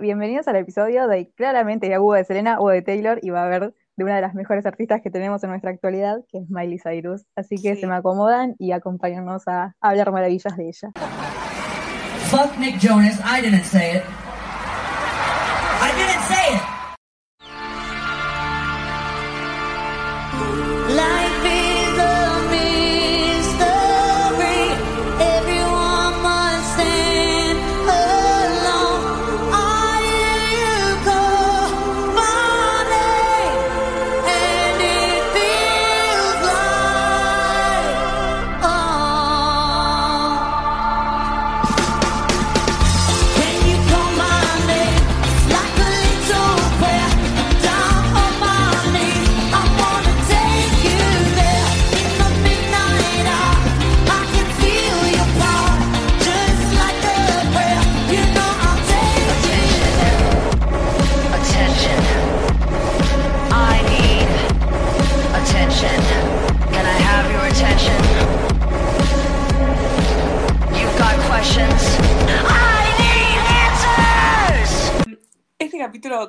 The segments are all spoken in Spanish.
Bienvenidos al episodio de claramente de Hugo de Selena o de Taylor y va a haber de una de las mejores artistas que tenemos en nuestra actualidad, que es Miley Cyrus. Así que se me acomodan y acompáñanos a hablar maravillas de ella. Fuck Nick Jonas, I didn't say it.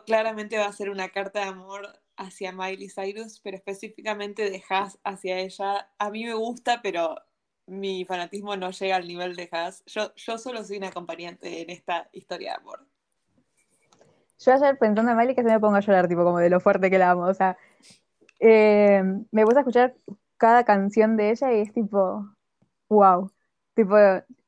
Claramente va a ser una carta de amor hacia Miley Cyrus, pero específicamente de Haas hacia ella. A mí me gusta, pero mi fanatismo no llega al nivel de Haas. Yo, yo solo soy una acompañante en esta historia de amor. Yo ayer pensando en Miley que se me ponga a llorar, tipo, como de lo fuerte que la amo. O sea, eh, me puse a escuchar cada canción de ella y es tipo, wow. Tipo,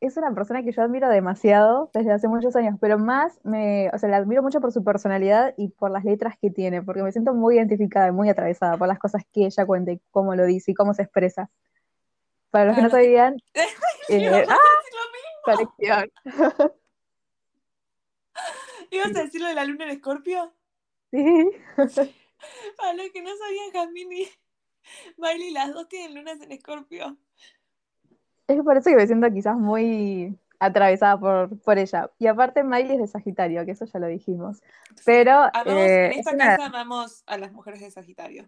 es una persona que yo admiro demasiado desde hace muchos años, pero más me, o sea, la admiro mucho por su personalidad y por las letras que tiene, porque me siento muy identificada y muy atravesada por las cosas que ella cuenta y cómo lo dice y cómo se expresa. Para los que no sabían, eh, ¡ah! colección. ¿Ibas a decirlo de la luna en Escorpio? Sí. Para los que no sabían, Jasmine y Miley, las dos tienen lunas en Escorpio. Es por eso que me siento quizás muy atravesada por, por ella. Y aparte Miley es de Sagitario, que eso ya lo dijimos. Pero eh, en esta casa amamos a las mujeres de Sagitario.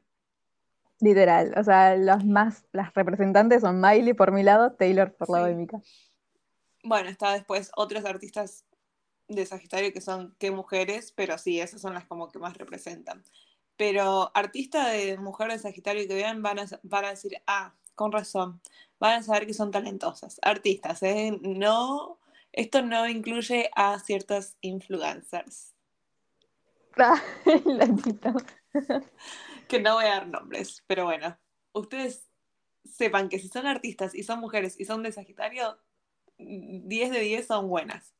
Literal, o sea, las más, las representantes son Miley por mi lado, Taylor por lado de Mika. Bueno, está después otros artistas de Sagitario que son qué mujeres, pero sí, esas son las como que más representan. Pero artistas de mujeres de Sagitario que vean van a, van a decir, ah, con razón, van a saber que son talentosas, artistas, ¿eh? No, esto no incluye a ciertas influencers. Ah, que no voy a dar nombres, pero bueno, ustedes sepan que si son artistas y son mujeres y son de Sagitario, 10 de 10 son buenas.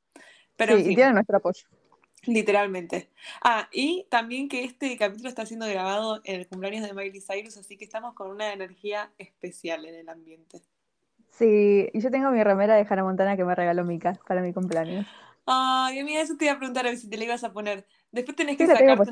Pero sí, y tienen nuestro apoyo. Literalmente. Ah, y también que este capítulo está siendo grabado en el cumpleaños de Miley Cyrus, así que estamos con una energía especial en el ambiente. Sí, y yo tengo mi remera de Hannah Montana que me regaló Mika para mi cumpleaños. Ay, a mí eso te iba a preguntar a ver si te la ibas a poner. Después tenés que sacarte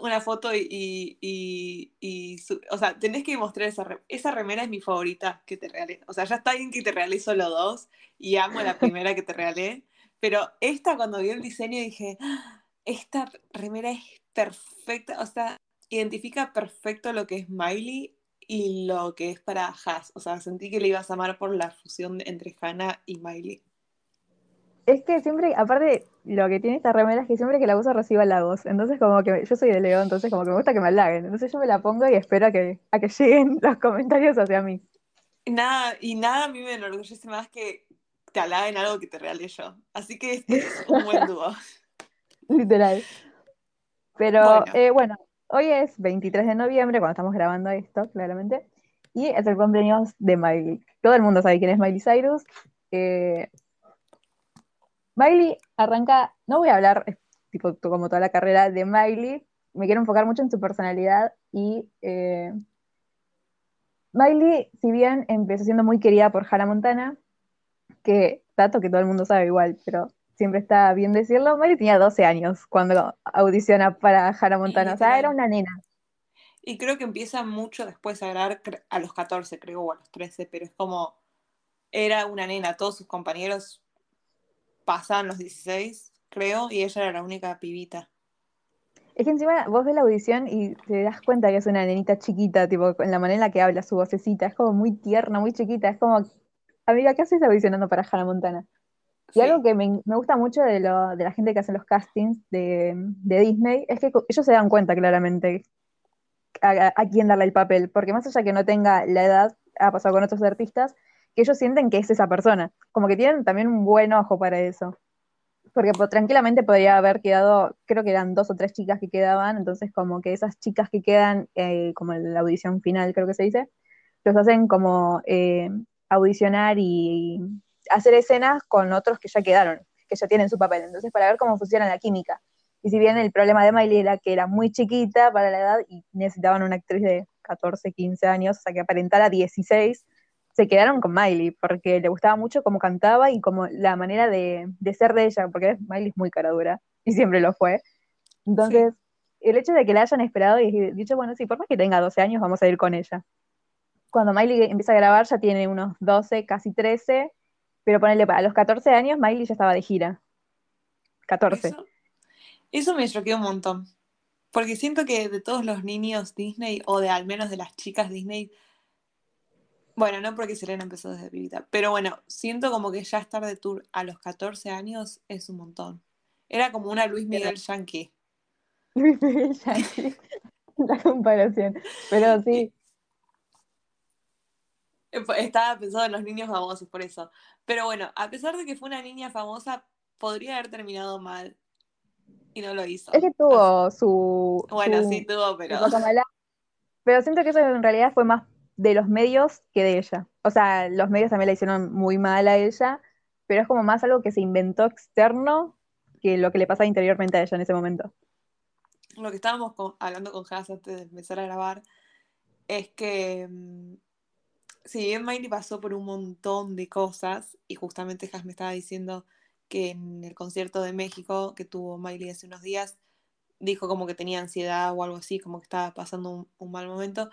una, foto y, y, o sea, tenés que mostrar esa remera. Esa remera es mi favorita que te regalé. O sea, ya está bien que te regalé solo dos y amo la primera que te regalé. Pero esta, cuando vi el diseño, dije, ah, esta remera es perfecta, o sea, identifica perfecto lo que es Miley y lo que es para Haas. O sea, sentí que le ibas a amar por la fusión entre Hannah y Miley. Es que siempre, aparte, lo que tiene esta remera es que siempre que la uso reciba halagos. Entonces, como que yo soy de León, entonces como que me gusta que me halaguen. Entonces yo me la pongo y espero a que, a que lleguen los comentarios hacia mí. Nada, y nada a mí me enorgullece más que te halaguen algo que te regalé yo. Así que este es un buen dúo. Literal. Pero eh, bueno. hoy es 23 de noviembre, cuando estamos grabando esto, claramente, y es el cumpleaños de Miley. Todo el mundo sabe quién es Miley Cyrus. Eh, Miley arranca, no voy a hablar tipo como toda la carrera de Miley, me quiero enfocar mucho en su personalidad y eh, Miley, si bien empezó siendo muy querida por Hannah Montana, que dato que todo el mundo sabe igual, pero siempre está bien decirlo, Miley tenía 12 años cuando audiciona para Hannah Montana, o sea, era una nena. Y creo que empieza mucho después a grabar a los 14, creo, o a los 13, pero es como, era una nena, todos sus compañeros pasaban los 16, creo, y ella era la única pibita. Es que encima vos ves la audición y te das cuenta que es una nenita chiquita, tipo, en la manera en la que habla, su vocecita, es como muy tierna, muy chiquita, es como Amiga, ¿qué haces audicionando para Hannah Montana? Y algo que me, gusta mucho de, lo, de, la gente que hace los castings de, de, Disney es que ellos se dan cuenta claramente a, a, quién darle el papel, porque más allá que no tenga la edad, ha pasado con otros artistas, que ellos sienten que es esa persona, como que tienen también un buen ojo para eso. Porque pues, tranquilamente podría haber quedado, creo que eran dos o tres chicas que quedaban, entonces como que esas chicas que quedan, eh, como en la audición final creo que se dice, los hacen como eh, audicionar y hacer escenas con otros que ya quedaron, que ya tienen su papel, entonces para ver cómo funciona la química. Y si bien el problema de Miley era que era muy chiquita para la edad y necesitaban una actriz de 14, 15 años, o sea que aparentara 16, se quedaron con Miley, porque le gustaba mucho cómo cantaba y como la manera de, ser de ella, porque Miley es muy cara dura, y siempre lo fue. Entonces, el hecho de que la hayan esperado y dicho, bueno, sí, por más que tenga 12 años, vamos a ir con ella. Cuando Miley empieza a grabar, ya tiene unos 12, casi 13, pero ponerle para los 14 años, Miley ya estaba de gira. 14. Eso, eso me choqueó un montón. Porque siento que de todos los niños Disney, o de al menos de las chicas Disney, bueno, no porque Selena empezó desde pibita, pero bueno, siento como que ya estar de tour a los 14 años es un montón. Era como una Luis Miguel Yankee. Luis Miguel Yankee, la comparación. Pero sí. Estaba pensando en los niños famosos, por eso. Pero bueno, a pesar de que fue una niña famosa, podría haber terminado mal. Y no lo hizo. Es que tuvo su. Bueno, sí tuvo, pero. Pero siento que eso en realidad fue más de los medios que de ella. O sea, los medios también la hicieron muy mal a ella, pero es como más algo que se inventó externo que lo que le pasaba interiormente a ella en ese momento. Lo que estábamos hablando con Haas antes de empezar a grabar es que mm, si bien Miley pasó por un montón de cosas, y justamente Haas me estaba diciendo que en el concierto de México que tuvo Miley hace unos días, dijo como que tenía ansiedad o algo así, como que estaba pasando un mal momento,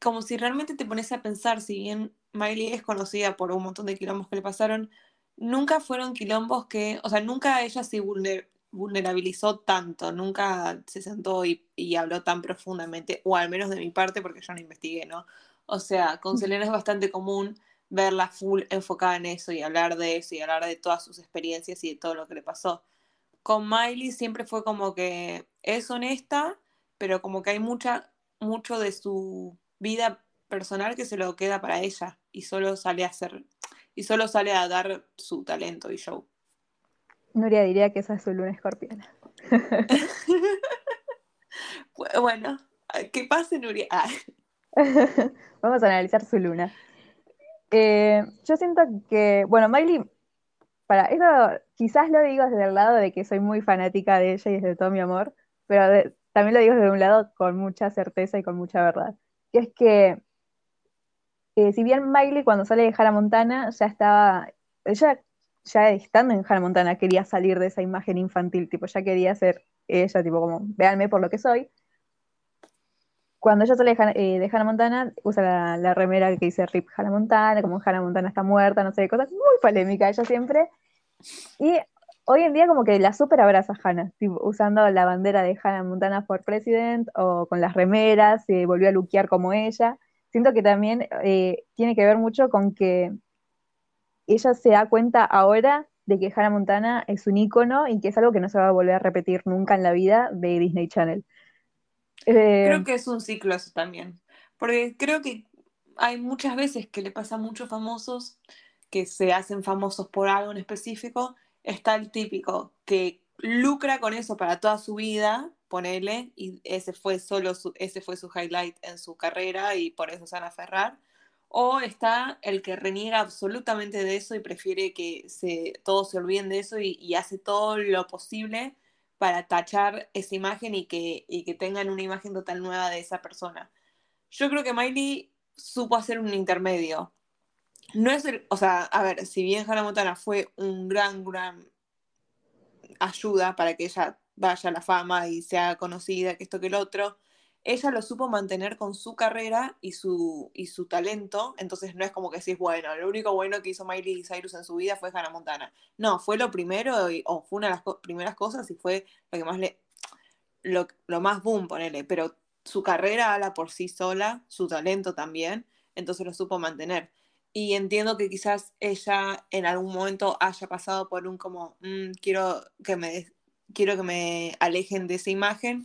como si realmente te pones a pensar, si bien Miley es conocida por un montón de quilombos que le pasaron, nunca fueron quilombos que, o sea, nunca ella se vulnerabilizó tanto, nunca se sentó y, habló tan profundamente, o al menos de mi parte, porque yo no investigué, ¿no? O sea, con Selena es bastante común verla full enfocada en eso y hablar de eso y hablar de todas sus experiencias y de todo lo que le pasó. Con Miley siempre fue como que es honesta, pero como que hay mucha, mucho de su vida personal que se lo queda para ella y solo sale a hacer y solo sale a dar su talento y show. Nuria diría que esa es su luna escorpiana. bueno, ¿qué pasa, Nuria? Ah. Vamos a analizar su luna. Eh, yo siento que, bueno, Miley, para eso quizás lo digo desde el lado de que soy muy fanática de ella y desde todo mi amor, pero también lo digo desde un lado con mucha certeza y con mucha verdad que es que si bien Miley cuando sale de Hannah Montana ya estaba, ella ya estando en Hannah Montana quería salir de esa imagen infantil, tipo ya quería ser ella, tipo como, véanme por lo que soy. Cuando ella sale de, eh, Hannah Montana, usa la, remera que dice Rip Hannah Montana, como Hannah Montana está muerta, no sé, cosas muy polémicas ella siempre. Y hoy en día como que la super abraza Hannah, usando la bandera de Hannah Montana for President o con las remeras, se volvió a luquear como ella. Siento que también eh, tiene que ver mucho con que ella se da cuenta ahora de que Hannah Montana es un ícono y que es algo que no se va a volver a repetir nunca en la vida de Disney Channel. Eh, creo que es un ciclo eso también, porque creo que hay muchas veces que le pasa a muchos famosos que se hacen famosos por algo en específico está el típico que lucra con eso para toda su vida, ponele, y ese fue solo su, ese fue su highlight en su carrera y por eso se van a aferrar. O está el que reniega absolutamente de eso y prefiere que se, todos se olviden de eso y, hace todo lo posible para tachar esa imagen y que, y que tengan una imagen total nueva de esa persona. Yo creo que Miley supo hacer un intermedio no es el, o sea, a ver, si bien Hannah Montana fue un gran, gran ayuda para que ella vaya a la fama y sea conocida, que esto que el otro, ella lo supo mantener con su carrera y su, y su talento, entonces no es como que es bueno, lo único bueno que hizo Miley Cyrus en su vida fue Hannah Montana. No, fue lo primero, o fue una de las primeras cosas y fue lo que más le, lo, lo más boom, ponele, pero su carrera habla por sí sola, su talento también, entonces lo supo mantener. y entiendo que quizás ella en algún momento haya pasado por un como, "Mm, quiero, que me, quiero que me alejen de esa imagen,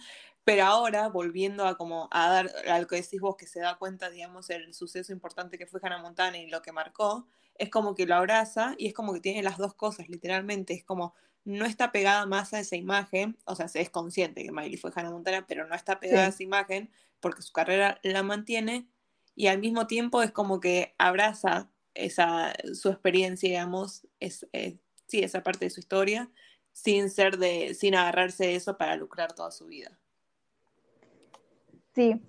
pero ahora, volviendo a como a dar a lo que decís vos, que se da cuenta, digamos, el suceso importante que fue Hannah Montana y lo que marcó, es como que lo abraza y es como que tiene las dos cosas, literalmente. Es como no está pegada más a esa imagen, o sea, se es consciente que Miley fue Hannah Montana, pero no está pegada a esa imagen porque su carrera la mantiene y al mismo tiempo es como que abraza esa, su experiencia, digamos, es, sí, esa parte de su historia, sin ser de, sin agarrarse de eso para lucrar toda su vida. Sí.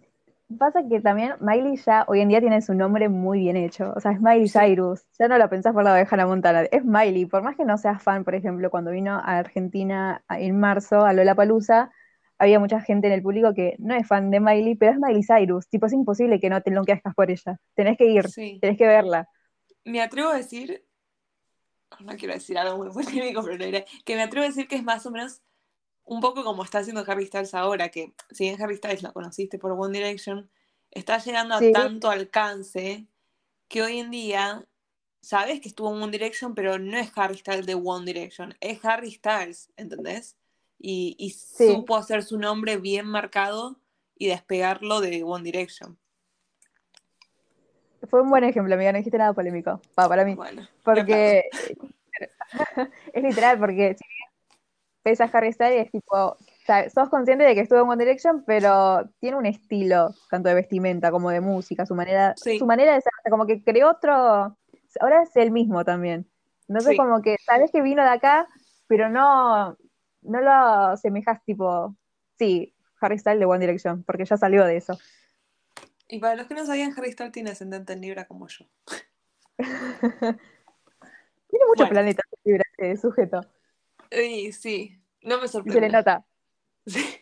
Pasa que también Miley ya hoy en día tiene su nombre muy bien hecho. O sea, es Miley. Cyrus. Ya no lo pensás por la de Hannah Montana. Es Miley. Por más que no seas fan, por ejemplo, cuando vino a Argentina en marzo a Lollapalooza, había mucha gente en el público que no es fan de Miley, pero es Miley Cyrus. Tipo, es imposible que no te enloquezcas por ella. Tenés que ir, Sí. tenés que verla. Me atrevo a decir, no quiero decir algo muy polémico, pero lo diré, que me atrevo a decir que es más o menos un poco como está haciendo Harry Styles ahora, que si bien Harry Styles lo conociste por One Direction, está llegando a tanto alcance que hoy en día sabes que estuvo en One Direction, pero no es Harry Styles de One Direction, es Harry Styles, ¿entendés? Y, y Sí. supo hacer su nombre bien marcado y despegarlo de One Direction. Fue un buen ejemplo, amiga. No dijiste nada polémico. Pa- para mí. Bueno, Porque es literal, porque ves a Harry Styles, es tipo, o sea, sos consciente de que estuvo en One Direction, pero tiene un estilo, tanto de vestimenta como de música, su manera, Sí. su manera de ser, como que creó otro, ahora es el mismo también. Entonces Sí. como que sabes que vino de acá, pero no, no lo asemejas tipo, sí, Harry Styles de One Direction, porque ya salió de eso. y para los que no sabían, Harry Styles tiene ascendente en Libra como yo. Tiene muchos Bueno. planetas Libra, ese sujeto, Y sí, no me y se le sorprende. nota. Sí.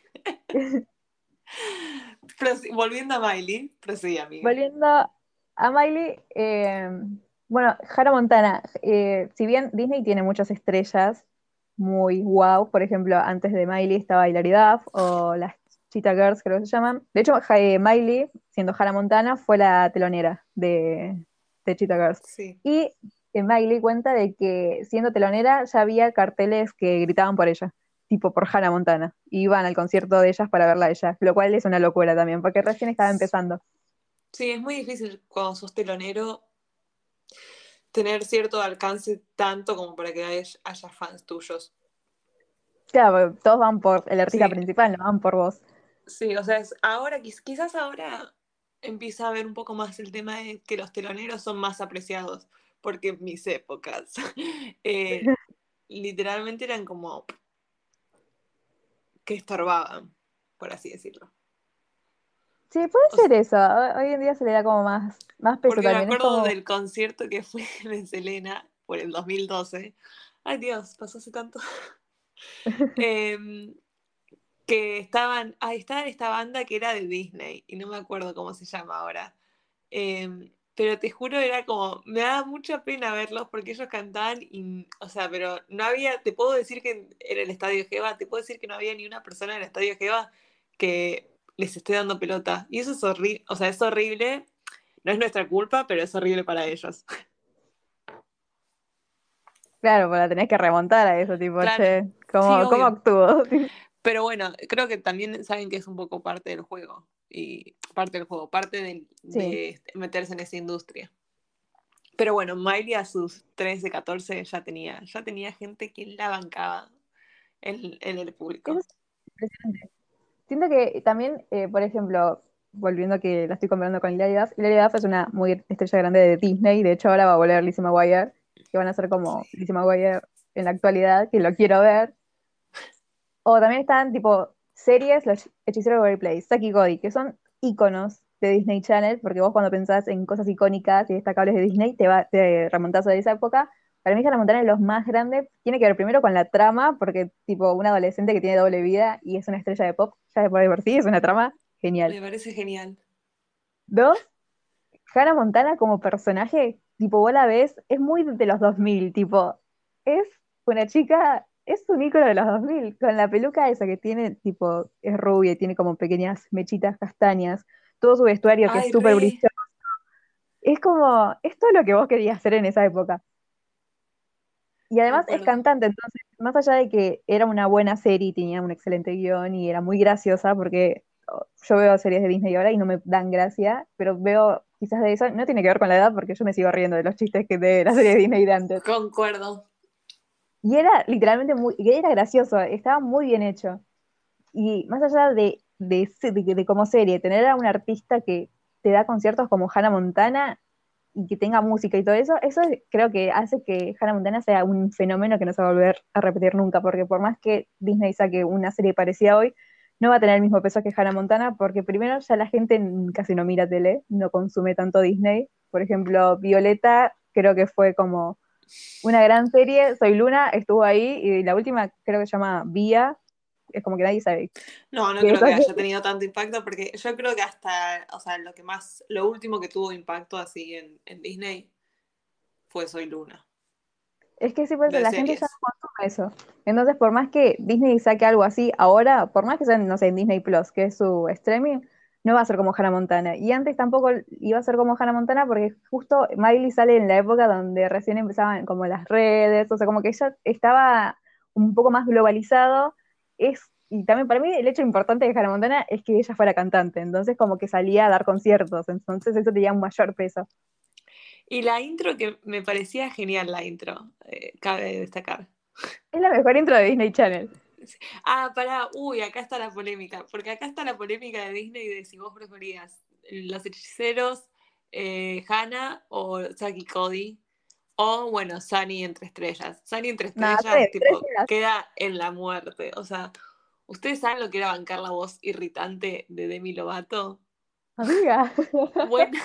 Volviendo a Miley, proseguí, amiga. Volviendo a Miley, eh, bueno, Hannah Montana, eh, si bien Disney tiene muchas estrellas muy wow, por ejemplo, antes de Miley estaba Hilary Duff o las Cheetah Girls, creo que se llaman. De hecho, eh, Miley, siendo Hannah Montana, fue la telonera de, de Cheetah Girls. Sí, Y Miley cuenta de que siendo telonera ya había carteles que gritaban por ella, tipo por Hannah Montana. Y iban al concierto de ellas para verla a ella, lo cual es una locura también, porque recién estaba empezando. sí, es muy difícil cuando sos telonero tener cierto alcance tanto como para que haya, fans tuyos. Claro, porque todos van por el artista Sí. principal, no van por vos. Sí, o sea, es- ahora quiz- quizás ahora empieza a ver un poco más el tema de que los teloneros son más apreciados, porque en mis épocas eh, literalmente eran como que estorbaban, por así decirlo. Sí, puede O sea- ser eso. Hoy en día se le da como más, más peso Porque me también. Es acuerdo como- del concierto que fue de Selena por el 2012. Ay Dios, pasó hace tanto. Em, que estaban, ahí estaba esta banda que era de Disney y no me acuerdo cómo se llama ahora. Em, pero te juro, era como, me daba mucha pena verlos porque ellos cantaban, y, o sea, pero no había, te puedo decir que en el Estadio Geva, te puedo decir que no había ni una persona en el Estadio Geva que les esté dando pelota. Y eso es horrible, o sea, es horrible, no es nuestra culpa, pero es horrible para ellos. Claro, pues la tenés que remontar a eso, tipo, Claro. che, ¿cómo, Sí, cómo? Sí. Pero bueno, creo que también saben que es un poco parte del juego. Y parte del juego, parte Sí. de meterse en esa industria. Pero bueno, Miley a sus 13, 14 ya tenía, ya tenía gente que la bancaba en, en el público. Es impresionante. Siento que también, eh, por ejemplo, volviendo a que la estoy comparando con Hilary Duff, Hilary Duff es una muy estrella grande de Disney, de hecho ahora va a volver Lizzie McGuire, que van a ser como Lizzie McGuire en la actualidad, que lo quiero ver. O también están tipo series, Los Hechiceros de Waverly Place, Saki Cody, que son íconos de Disney Channel, porque vos cuando pensás en cosas icónicas y destacables de Disney, te, va, te remontás a esa época. Para mí Hannah Montana es los más grandes, tiene que ver primero con la trama, porque tipo un adolescente que tiene doble vida y es una estrella de pop, ya de por ahí por sí, es una trama genial. Me parece genial. Dos, Hannah Montana como personaje, tipo, vos la ves, es muy de los 2000, tipo, es una chica, es un ícono de los 2000, con la peluca esa que tiene, tipo, es rubia y tiene como pequeñas mechitas castañas, todo su vestuario que Ay, es súper brilloso, es como, es lo que vos querías hacer en esa época. Y además es cantante, entonces, más allá de que era una buena serie y tenía un excelente guion y era muy graciosa, porque yo veo series de Disney ahora y no me dan gracia, pero veo quizás de eso, no tiene que ver con la edad, porque yo me sigo riendo de los chistes que de la serie de Disney de antes. Concuerdo. Y era literalmente muy, era gracioso, estaba muy bien hecho. Y más allá de, de, de como serie, tener a un artista que te da conciertos como Hannah Montana, y que tenga música y todo eso, eso creo que hace que Hannah Montana sea un fenómeno que no se va a volver a repetir nunca, porque por más que Disney saque una serie parecida hoy, no va a tener el mismo peso que Hannah Montana, porque primero ya la gente casi no mira tele, no consume tanto Disney. Por ejemplo, Violeta creo que fue como una gran serie, Soy Luna estuvo ahí, y la última creo que se llama Vía, es como que nadie sabe. No, no creo que haya tenido tanto impacto porque yo creo que hasta, o sea, lo que más, lo último que tuvo impacto así en, en Disney fue Soy Luna. Es que sí, pues la gente ya no consume eso. Entonces, por más que Disney saque algo así ahora, por más que sea, no sé, en Disney Plus, que es su streaming, no va a ser como Hannah Montana. Y antes tampoco iba a ser como Hannah Montana porque justo Miley sale en la época donde recién empezaban como las redes, o sea, como que ella estaba un poco más globalizado es, y también para mí el hecho importante de Hannah Montana es que ella fuera cantante, entonces como que salía a dar conciertos, entonces eso tenía un mayor peso. Y la intro que me parecía genial la intro, eh, cabe destacar. Es la mejor intro de Disney Channel. Ah, pará, uy, acá está la polémica, porque acá está la polémica de Disney de si vos preferías los hechiceros, eh, Hannah o Saki Cody. O, bueno, Sunny entre estrellas. Sunny entre estrellas, tipo, queda en la muerte. O sea, ¿ustedes saben lo que era bancar la voz irritante de Demi Lovato? Amiga. Bueno.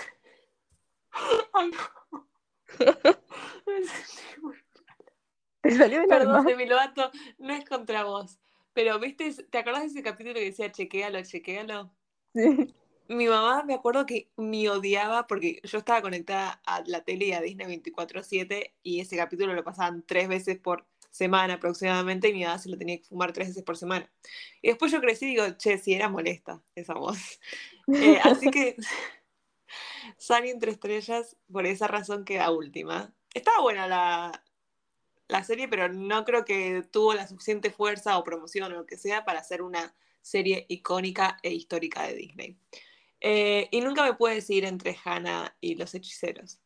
Te salió Perdón, Demi Lovato, no es contra vos. Pero, ¿viste? ¿Te acordás de ese capítulo que decía chequéalo, chequéalo? Sí mi mamá me acuerdo que me odiaba porque yo estaba conectada a la tele y a Disney 24/7 y ese capítulo lo pasaban tres veces por semana aproximadamente y mi mamá se lo tenía que fumar tres veces por semana. Y después yo crecí y digo, che, si era molesta esa voz. Eh, así que Sunny entre estrellas, por esa razón queda última. Estaba buena la, la serie, pero no creo que tuvo la suficiente fuerza o promoción o lo que sea para hacer una serie icónica e histórica de Disney. Eh, y nunca me puedes ir entre Hannah y los hechiceros.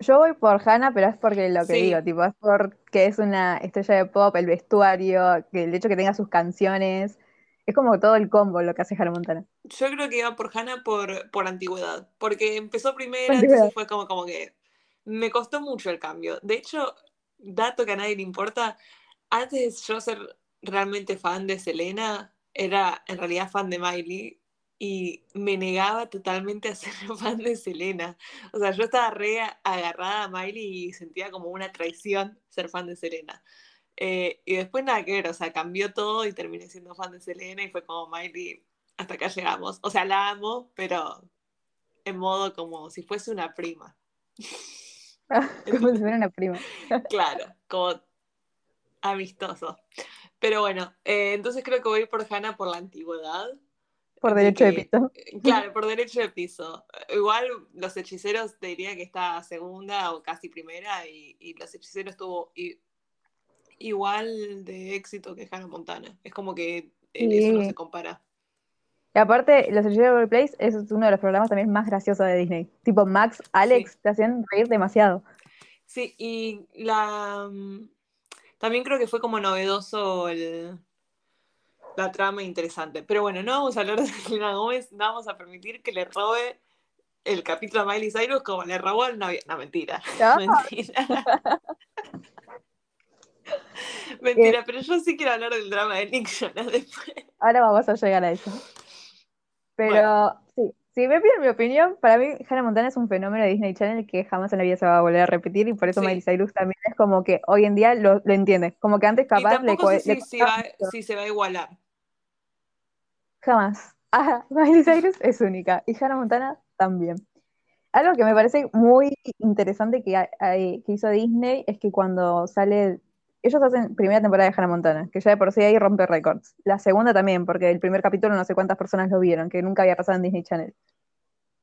Yo voy por Hannah, pero es porque lo que digo, tipo, es porque es una estrella de pop, el vestuario, que el hecho que tenga sus canciones, es como todo el combo lo que hace Hannah Montana. Yo creo que iba por Hannah por, por antigüedad, porque empezó primero, entonces fue como, como que me costó mucho el cambio. De hecho, dato que a nadie le importa, antes de yo ser realmente fan de Selena, era en realidad fan de Miley y me negaba totalmente a ser fan de Selena. O sea, yo estaba re agarrada a Miley y sentía como una traición ser fan de Selena. Eh, y después nada que ver, o sea, cambió todo y terminé siendo fan de Selena y fue como Miley, hasta acá llegamos. O sea, la amo, pero en modo como si fuese una prima. como si fuera una prima. claro, como amistoso. Pero bueno, eh, entonces creo que voy por Hannah por la antigüedad por derecho de piso. Eh, claro, por derecho de piso. Igual los hechiceros te diría que está segunda o casi primera y, los hechiceros tuvo igual de éxito que Hannah Montana. Es como que en eso no se compara. Y aparte, Los Hechiceros Place es uno de los programas también más graciosos de Disney. Tipo Max, Alex, te hacían reír demasiado. Sí, y la mm, también creo que fue como novedoso el, la trama interesante. Pero bueno, no vamos a hablar de Selena Gómez, no vamos a permitir que le robe el capítulo a Miley Cyrus como le robó al novio. No, mentira. Mentira. mentira, pero yo sí quiero hablar del drama de Nick Jonas después. Ahora vamos a llegar a eso. Pero sí, si me piden mi opinión, para mí Hannah Montana es un fenómeno de Disney Channel que jamás en la vida se va a volver a repetir y por eso Miley Cyrus también es como que hoy en día lo, lo entiende. Como que antes capaz le, sé si se va a igualar. Jamás. Ah, Miley Cyrus es única y Hannah Montana también. Algo que me parece muy interesante que, que hizo Disney es que cuando sale, ellos hacen primera temporada de Hannah Montana, que ya de por sí ahí rompe récords. La segunda también, porque el primer capítulo no sé cuántas personas lo vieron, que nunca había pasado en Disney Channel.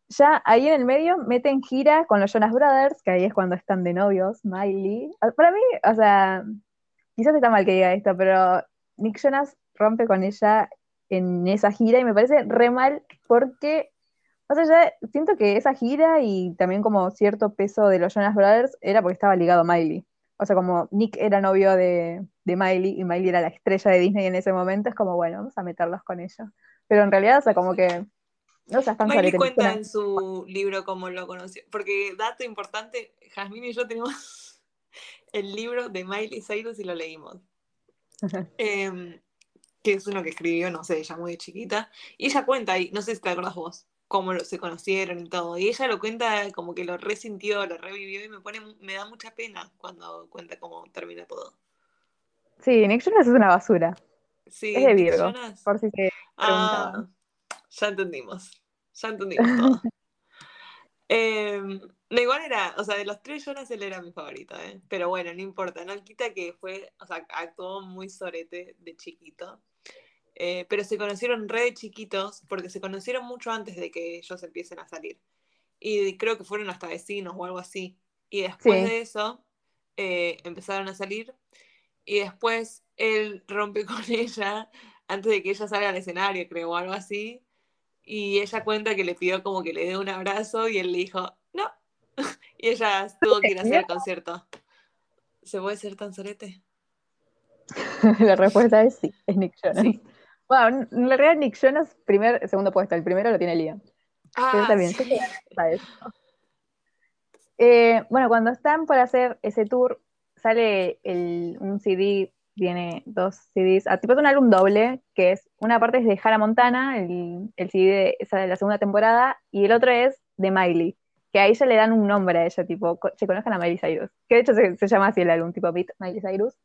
ya ahí en el medio meten gira con los Jonas Brothers, que ahí es cuando están de novios, Miley. Ah, para mí, o sea, quizás está mal que diga esto, pero Nick Jonas rompe con ella en esa gira y me parece re mal porque, o sea, ya siento que esa gira y también como cierto peso de los Jonas Brothers era porque estaba ligado a Miley. O sea, como Nick era novio de, de Miley y Miley era la estrella de Disney en ese momento, es como, bueno, vamos a meterlos con ellos. Pero en realidad, o sea, como que no seas tan Miley cuenta en su libro cómo lo conoció. Porque, dato importante, Jasmine y yo tenemos el libro de Miley Cyrus y lo leímos. Em, que es uno que escribió, no sé, ella muy chiquita. Y ella cuenta, y no sé si te acuerdas vos, cómo se conocieron y todo. Y ella lo cuenta como que lo resintió, lo revivió y me pone, me da mucha pena cuando cuenta cómo termina todo. Sí, Nick Jonas es una basura. Sí, es de Virgo, por si se ah, ya entendimos. Ya entendimos todo. eh, no, igual era, o sea, de los tres Jonas él era mi favorito, ¿eh? Pero bueno, no importa, no quita que fue, o sea, actuó muy sorete de chiquito. Eh, pero se conocieron re de chiquitos porque se conocieron mucho antes de que ellos empiecen a salir. Y creo que fueron hasta vecinos o algo así. Y después de eso eh, empezaron a salir. Y después él rompe con ella antes de que ella salga al escenario, creo, o algo así. Y ella cuenta que le pidió como que le dé un abrazo y él le dijo, no. y ella tuvo que ir a hacer el concierto. ¿Se puede ser tan sorete? La respuesta es sí, es Nick Jonas. Bueno, en realidad Nick Jonas, primer, segundo puesto, el primero lo tiene Liam. Ah, también, sí. Eh, bueno, cuando están por hacer ese tour, sale el, un CD tiene dos CDs, ah, tipo es un álbum doble, que es una parte es de Hannah Montana, el, el CD de, de la segunda temporada, y el otro es de Miley, que a ella le dan un nombre a ella, tipo, se conozcan a Miley Cyrus, que de hecho se, llama así el álbum, tipo Beat Miley Cyrus.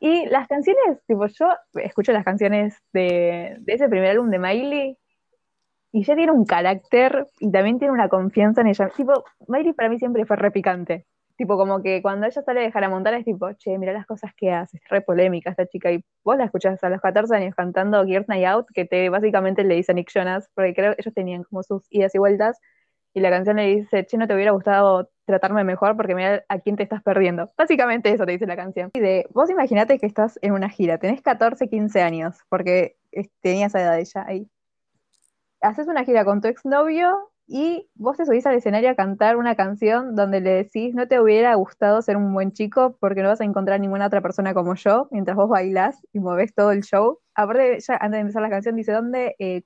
Y las canciones, tipo, yo escucho las canciones de, de ese primer álbum de Miley, y ella tiene un carácter y también tiene una confianza en ella. Tipo, Miley para mí siempre fue repicante. Tipo, como que cuando ella sale de Hannah Montana es tipo, che, mira las cosas que hace, es re polémica esta chica. Y vos la escuchás a los 14 años cantando Gears Night Out, que te básicamente le dice a Nick Jonas, porque creo que ellos tenían como sus idas y vueltas, y la canción le dice, che, no te hubiera gustado tratarme mejor porque mira a quién te estás perdiendo. Básicamente eso te dice la canción. Y de, vos imaginate que estás en una gira, tenés 14, 15 años, porque tenías esa edad ella ahí. Haces una gira con tu exnovio y vos te subís al escenario a cantar una canción donde le decís, no te hubiera gustado ser un buen chico porque no vas a encontrar ninguna otra persona como yo, mientras vos bailás y movés todo el show. Aparte, ya antes de empezar la canción dice, ¿dónde eh,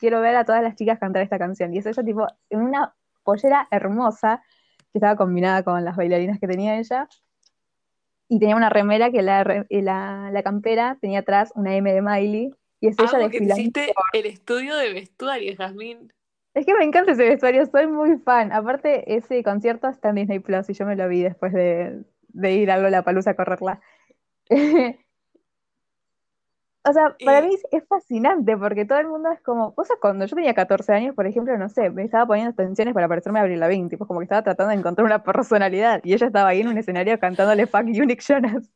quiero ver a todas las chicas cantar esta canción? Y es ella tipo en una pollera hermosa que estaba combinada con las bailarinas que tenía ella. Y tenía una remera que la, la, la campera tenía atrás una M de Miley. Y es ella de que hiciste el estudio de vestuario, Jasmine. Es que me encanta ese vestuario, soy muy fan. Aparte, ese concierto está en Disney Plus y yo me lo vi después de, ir a la Palusa a correrla. o sea, para mí es fascinante porque todo el mundo es como, o sea, cuando yo tenía 14 años, por ejemplo, no sé, me estaba poniendo tensiones para parecerme a Avril Lavigne, tipo como que estaba tratando de encontrar una personalidad y ella estaba ahí en un escenario cantándole Fuck Unique Jonas.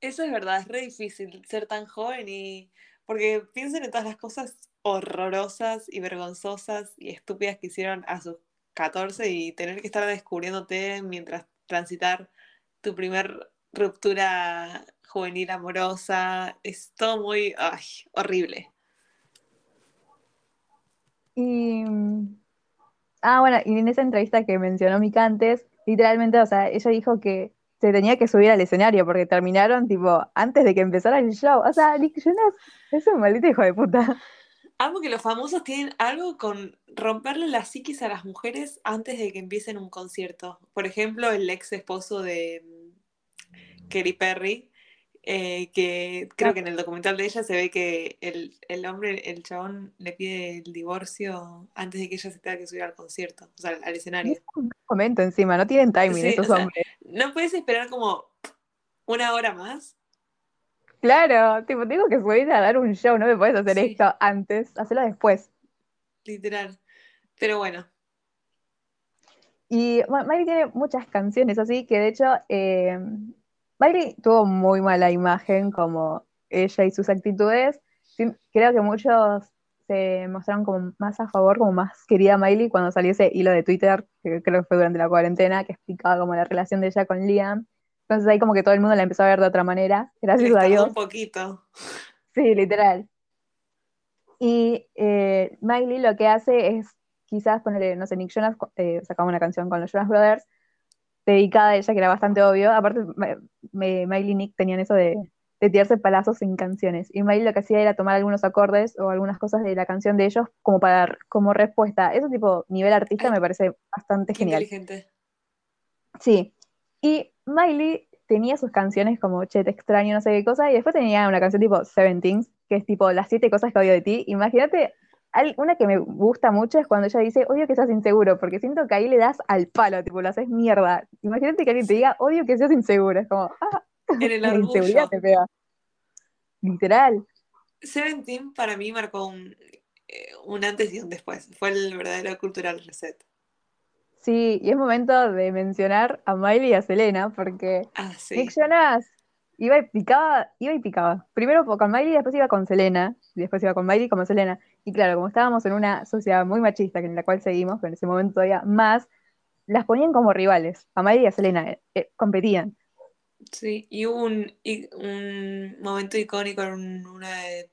Eso es verdad, es re difícil ser tan joven y porque piensen en todas las cosas horrorosas y vergonzosas y estúpidas que hicieron a sus 14 y tener que estar descubriéndote mientras transitar tu primer ruptura juvenil amorosa. Es todo muy horrible. Y. Ah, bueno, y en esa entrevista que mencionó Mika antes, literalmente, o sea, ella dijo que se tenía que subir al escenario porque terminaron, tipo, antes de que empezara el show. O sea, Nick Jonas es un maldito hijo de puta. Amo que los famosos tienen algo con romperle la psiquis a las mujeres antes de que empiecen un concierto. Por ejemplo, el ex esposo de mm, Katy Perry, eh, que creo que en el documental de ella se ve que el, hombre, el chabón, le pide el divorcio antes de que ella se tenga que subir al concierto, o sea, al escenario. un momento encima, no tienen timing esos hombres. no puedes esperar como una hora más Claro, tipo, tengo que subir a dar un show, no me puedes hacer esto antes, hacerlo después. Literal. Pero bueno. Y Miley tiene muchas canciones así que de hecho eh, Miley tuvo muy mala imagen como ella y sus actitudes. Creo que muchos se mostraron como más a favor, como más querida Miley cuando salió ese hilo de Twitter, que creo que fue durante la cuarentena, que explicaba como la relación de ella con Liam. Entonces ahí como que todo el mundo la empezó a ver de otra manera, gracias a Dios. un poquito. Sí, literal. Y eh, Miley lo que hace es quizás ponerle, no sé, Nick Jonas eh, sacaba una canción con los Jonas Brothers dedicada a ella, que era bastante obvio. Aparte, Miley y Nick tenían eso de, de tirarse palazos en canciones. Y Miley lo que hacía era tomar algunos acordes o algunas cosas de la canción de ellos como para dar como respuesta. Ese tipo, nivel artista, me parece bastante genial. Inteligente. Sí. Y Miley tenía sus canciones como Che, te extraño, no sé qué cosa, y después tenía una canción tipo Seventeen, que es tipo las siete cosas que odio de ti. Imagínate, una que me gusta mucho es cuando ella dice, odio que seas inseguro, porque siento que ahí le das al palo, tipo, lo haces mierda. Imagínate que alguien te diga, odio que seas inseguro, es como, ah, en el orgullo. inseguridad te pega. Literal. Seventeen para mí marcó un, eh, un antes y un después, fue el verdadero cultural reset. Sí, y es momento de mencionar a Miley y a Selena, porque ah, sí. Nick Jonas iba y picaba, iba y picaba. Primero con Miley, después iba con Selena, después iba con Miley como Selena. Y claro, como estábamos en una sociedad muy machista, en la cual seguimos, pero en ese momento todavía más, las ponían como rivales. A Miley y a Selena eh, eh, competían. Sí, y hubo un, un momento icónico en uno de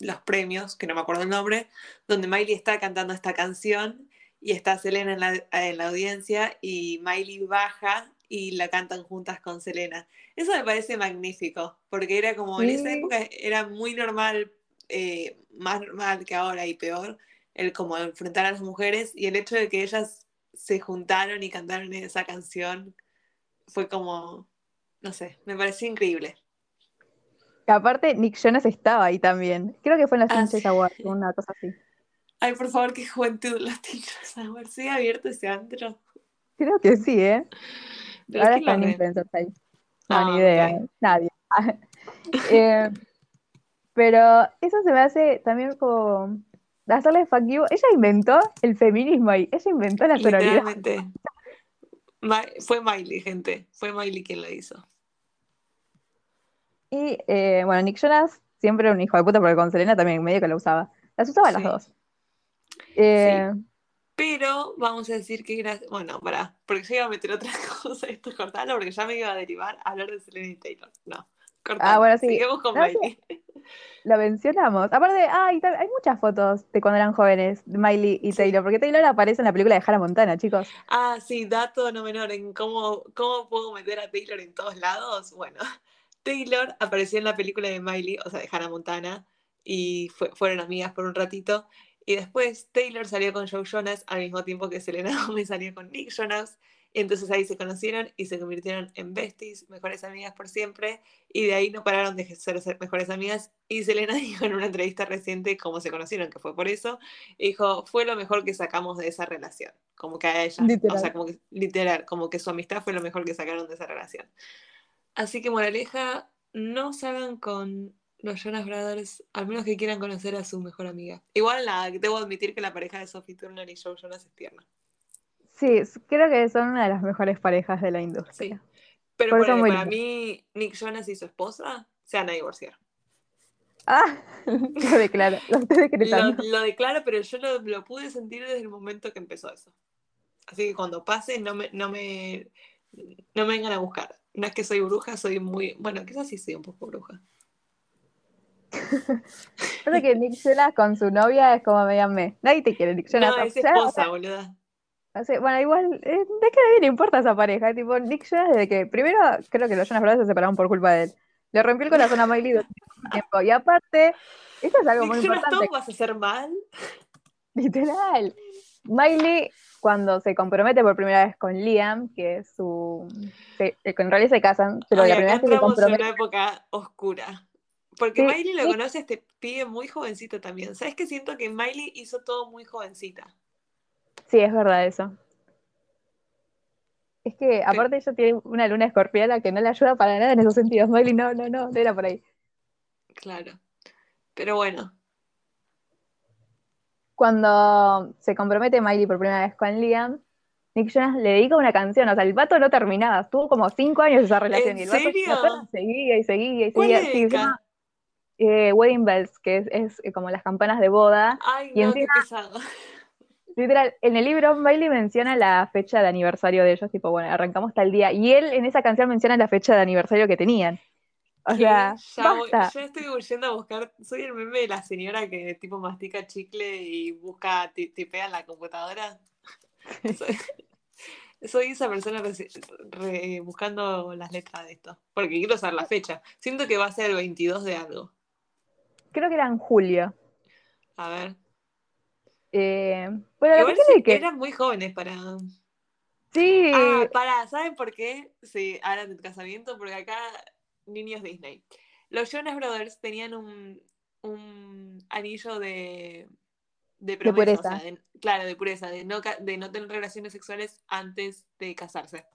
los premios, que no me acuerdo el nombre, donde Miley está cantando esta canción y está Selena en la, en la audiencia y Miley baja y la cantan juntas con Selena. Eso me parece magnífico, porque era como en esa época era muy normal, eh, más normal que ahora y peor, el como enfrentar a las mujeres y el hecho de que ellas se juntaron y cantaron esa canción fue como, no sé, me pareció increíble. aparte, Nick Jonas estaba ahí también. Creo que fue en la ah, Awards, una cosa así. Ay, por favor, qué juventud los Teachers Awards. ¿Sigue abierto ese antro? Creo que sí, ¿eh? Ahora están influencers ahí. No, ah, ni idea, nadie. Eh, pero eso se me hace también como hacerle fuck you. Ella inventó el feminismo ahí, ella inventó la sororidad. Fue Miley, gente. Fue Miley quien la hizo. Y eh, bueno, Nick Jonas siempre era un hijo de puta porque con Selena también medio que la usaba. Las usaba las dos. Eh, Pero vamos a decir que gracias. Bueno, para, porque yo iba a meter otra cosa, esto es cortarlo, porque ya me iba a derivar a hablar de Selena y Taylor. No, Ah, bueno, sí. Sigamos con Miley. Lo mencionamos. Aparte, hay muchas fotos de cuando eran jóvenes, de Miley y Taylor, porque Taylor aparece en la película de Hannah Montana, chicos. Ah, sí, dato no menor en cómo, cómo puedo meter a Taylor en todos lados. Bueno, Taylor apareció en la película de Miley, o sea, de Hannah Montana, y fueron amigas por un ratito. Y después Taylor salió con Joe Jonas al mismo tiempo que Selena Gomez salió con Nick Jonas. Y entonces ahí se conocieron y se convirtieron en besties, mejores amigas por siempre. Y de ahí no pararon de ser, mejores amigas. Y Selena dijo en una entrevista reciente cómo se conocieron, que fue por eso. dijo, fue lo mejor que sacamos de esa relación. Como que a ella, o sea, como que literal, como que su amistad fue lo mejor que sacaron de esa relación. Así que moraleja, no salgan con los Jonas Brothers, al menos que quieran conocer a su mejor amiga. Igual nada, debo admitir que la pareja de Sophie Turner y Joe Jonas es tierna. Sí, creo que son una de las mejores parejas de la industria. Sí. Pero para mí, Nick Jonas y su esposa se van a divorciar. Ah, lo declaro, lo Lo, declaro, pero yo lo, pude sentir desde el momento que empezó eso. Así que cuando pase, no me, no me, no me vengan a buscar. No es que soy bruja, soy muy. Bueno, quizás sí soy un poco bruja. Pasa que Nick Jonas con su novia es como me me. Nadie te quiere, Nick Jonas. No, es esposa, boluda. Bueno, igual, eh, ¿de qué le importa esa pareja? Tipo, Nick Jonas, desde que primero creo que los Jonas Brothers se separaron por culpa de él. Le rompió el corazón a Miley durante tiempo. Y aparte, esto es algo muy importante. ¿Todo vas a hacer mal? Literal. Miley, cuando se compromete por primera vez con Liam, que es su. Que, en realidad se casan, pero la primera vez que se compromete. en una época oscura. Porque Miley lo conoce a este pibe muy jovencito también. ¿Sabes que siento que Miley hizo todo muy jovencita? Sí, es verdad eso. Es que aparte ella tiene una luna escorpiana que no le ayuda para nada en esos sentidos. Miley no, no, no, no era por ahí. Claro. Pero bueno. Cuando se compromete Miley por primera vez con Liam, Nick Jonas le dedica una canción. O sea, el vato no terminaba. Estuvo como cinco años esa relación. y el vato seguía y seguía y seguía. eh, wedding bells, que es, es, como las campanas de boda. Ay, Y no, encima- qué pesado. Literal, en el libro Miley menciona la fecha de aniversario de ellos, tipo, bueno, arrancamos tal día. Y él en esa canción menciona la fecha de aniversario que tenían. O sea, ya, voy- basta. ya estoy yendo a buscar. Soy el meme de la señora que tipo mastica chicle y busca, ti- tipea en la computadora. Soy, soy esa persona re- buscando las letras de esto. Porque quiero saber la fecha. Siento que va a ser el 22 de algo. Creo que era en julio. A ver. Eh, bueno, la Igual sí, que eran muy jóvenes para. sí, Ah, pará, ¿saben por qué? Sí, ahora del casamiento, porque acá niños Disney. Los Jonas Brothers tenían un, un anillo de, de promesa, o pureza. sea, de- claro, de pureza, de no, de no tener relaciones sexuales antes de casarse.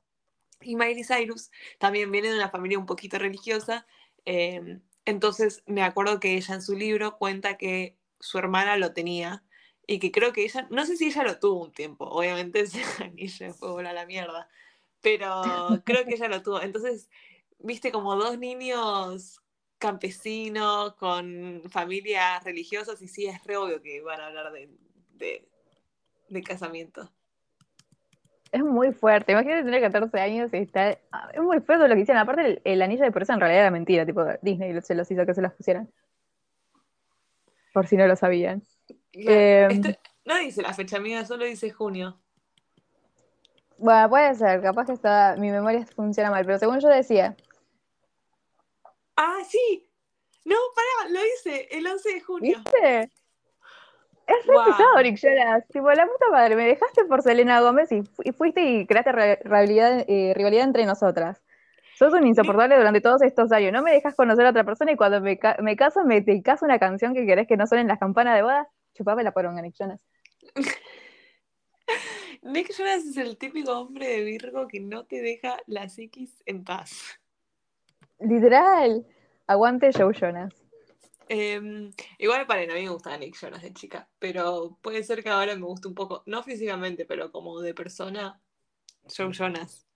Y Miley Cyrus también viene de una familia un poquito religiosa, eh, entonces me acuerdo que ella en su libro cuenta que su hermana lo tenía y que creo que ella, no sé si ella lo tuvo un tiempo, obviamente ese anillo fue volar a la mierda, pero creo que ella lo tuvo. Entonces, viste como dos niños campesinos con familias religiosas y sí, es re obvio que van a hablar de, de, de casamiento. es muy fuerte. Imagínate tener 14 años y estar. ah, Es muy fuerte lo que hicieron. Aparte, el, el anillo de pureza en realidad era mentira. Tipo, Disney se los hizo que se los pusieran. Por si no lo sabían. Eh, Este- no dice la fecha amiga, solo dice junio. Bueno, puede ser. Capaz que está, mi memoria funciona mal. Pero según yo decía, Ah, sí. No, pará, lo dice el 11 de junio. ¿viste? Es re Wow. pesado, Nick Jonas. Tipo, la puta madre, me dejaste por Selena Gómez y, fu- y fuiste y creaste re- rivalidad, eh, rivalidad entre nosotras. Sos un insoportable durante todos estos años. No me dejas conocer a otra persona y cuando me, ca- me caso, me te caso una canción que querés que no suenen las campanas de boda. Chupame la poronga, Nick Jonas. Nick Jonas es el típico hombre de Virgo que no te deja las X en paz. Literal. Aguante Joe Jonas. Eh, igual para a mí me gustaba Nick Jonas de chica, pero puede ser que ahora me guste un poco, no físicamente, pero como de persona, Joe Jonas.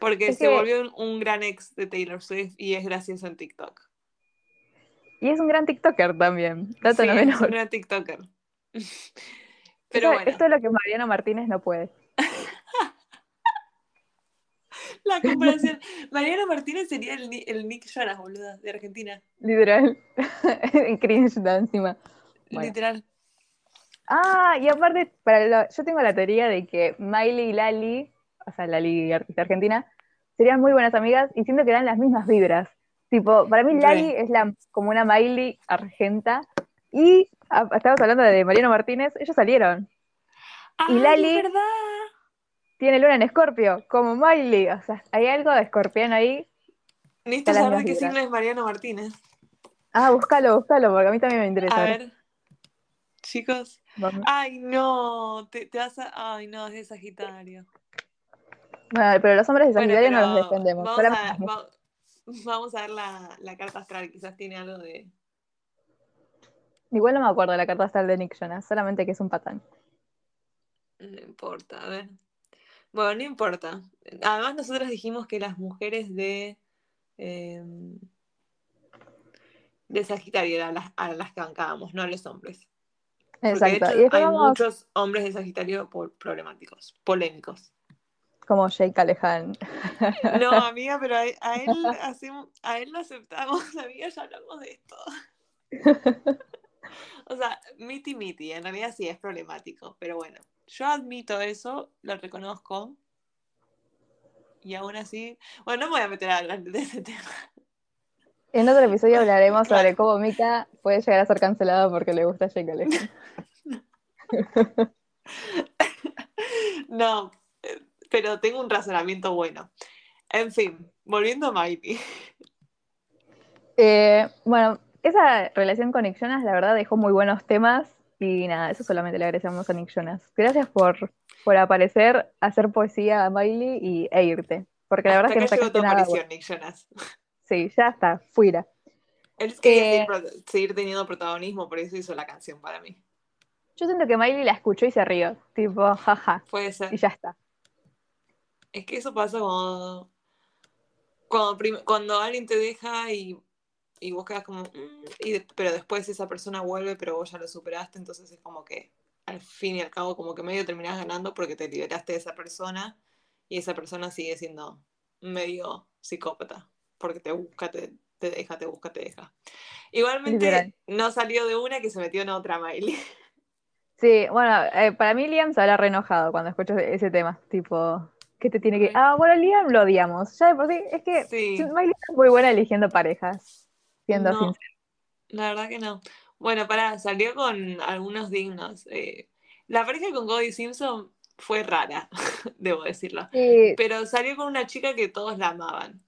Porque Es se que- volvió un, un gran ex de Taylor Swift y es gracioso en TikTok. Y es un gran TikToker también. Dato Sí, no es un gran TikToker. Pero Esto- bueno, Esto es lo que Mariano Martínez no puede. la comparación. Mariano Martínez sería el, Ni- el Nick Jonas, boluda, de Argentina. Literal. Cringe da encima. Bueno. Literal. Ah, y aparte, para lo- yo tengo la teoría de que Miley y Lali, o sea, Lali, artista argentina, serían muy buenas amigas y siento que dan las mismas vibras. Tipo, para mí. Lali es la, como una Miley argenta y ah, estabas hablando de Mariano Martínez, ellos salieron. Ay, Lali- es verdad. Tiene luna en Escorpio, como Miley. O sea, hay algo de escorpión ahí. Necesito saber de qué signo es Mariano Martínez. Ah, búscalo, búscalo, porque a mí también me interesa. A ver. chicos. Vamos. Ay, no, te, te vas a... Ay, no, es de Sagitario. Bueno, pero los hombres de Bueno, Sagitario no los defendemos. Vamos a, va- vamos a ver la, la carta astral, quizás tiene algo de... Igual no me acuerdo de la carta astral de Nick Jonas, solamente que es un patán. No importa, a ver. Bueno, no importa. Además, nosotros dijimos que las mujeres de... eh, de Sagitario eran las, a las que bancábamos, no a los hombres. Porque de Exacto. hecho Y hay vamos muchos hombres de Sagitario por- problemáticos, polémicos. Como Jake Alejan. No, amiga, pero a, a él hacemos, a él lo aceptamos, amiga, ya hablamos de esto. O sea, miti miti, en realidad sí es problemático, pero bueno, yo admito eso, lo reconozco. Y aún así, bueno, no me voy a meter a hablar de ese tema. En otro episodio hablaremos Claro. sobre cómo Mika puede llegar a ser cancelado porque le gusta Jake Alejan. No, pero tengo un razonamiento bueno. En fin, volviendo a Mighty. Eh, bueno, esa relación con Nick Jonas, la verdad, dejó muy buenos temas. Y nada, eso solamente le agradecemos a Nick Jonas. Gracias por, por aparecer, hacer poesía a Miley y, e irte. Porque la verdad es que no sacaste nada. aparición, bueno. Nick Jonas. Sí, ya está, fuera. Él quería Eh, seguir, seguir teniendo protagonismo, por eso hizo la canción para mí. Yo siento que Miley la escuchó y se rió. Tipo, jaja. Puede ser. Y ya está. Es que eso pasa cuando, cuando, alguien te deja y y vos quedas como, "Mm", y de- pero después esa persona vuelve, pero vos ya lo superaste, entonces es como que al fin y al cabo como que medio terminás ganando porque te liberaste de esa persona y esa persona sigue siendo medio psicópata, porque te busca, te, te deja, te busca, te deja. Igualmente Literal. no salió de una que se metió en otra Miley. Sí, bueno, eh, para mí Liam se habrá re enojado cuando escucho ese tema. Tipo, ¿qué te tiene que.? Ah, bueno, Liam lo odiamos. Ya de por sí, es que Sí. Miley es muy buena eligiendo parejas, siendo No. sincero. La verdad que no. Bueno, pará, salió con algunos dignos. eh, la pareja con Cody Simpson fue rara, debo decirlo. Sí, Pero salió con una chica que todos la amaban.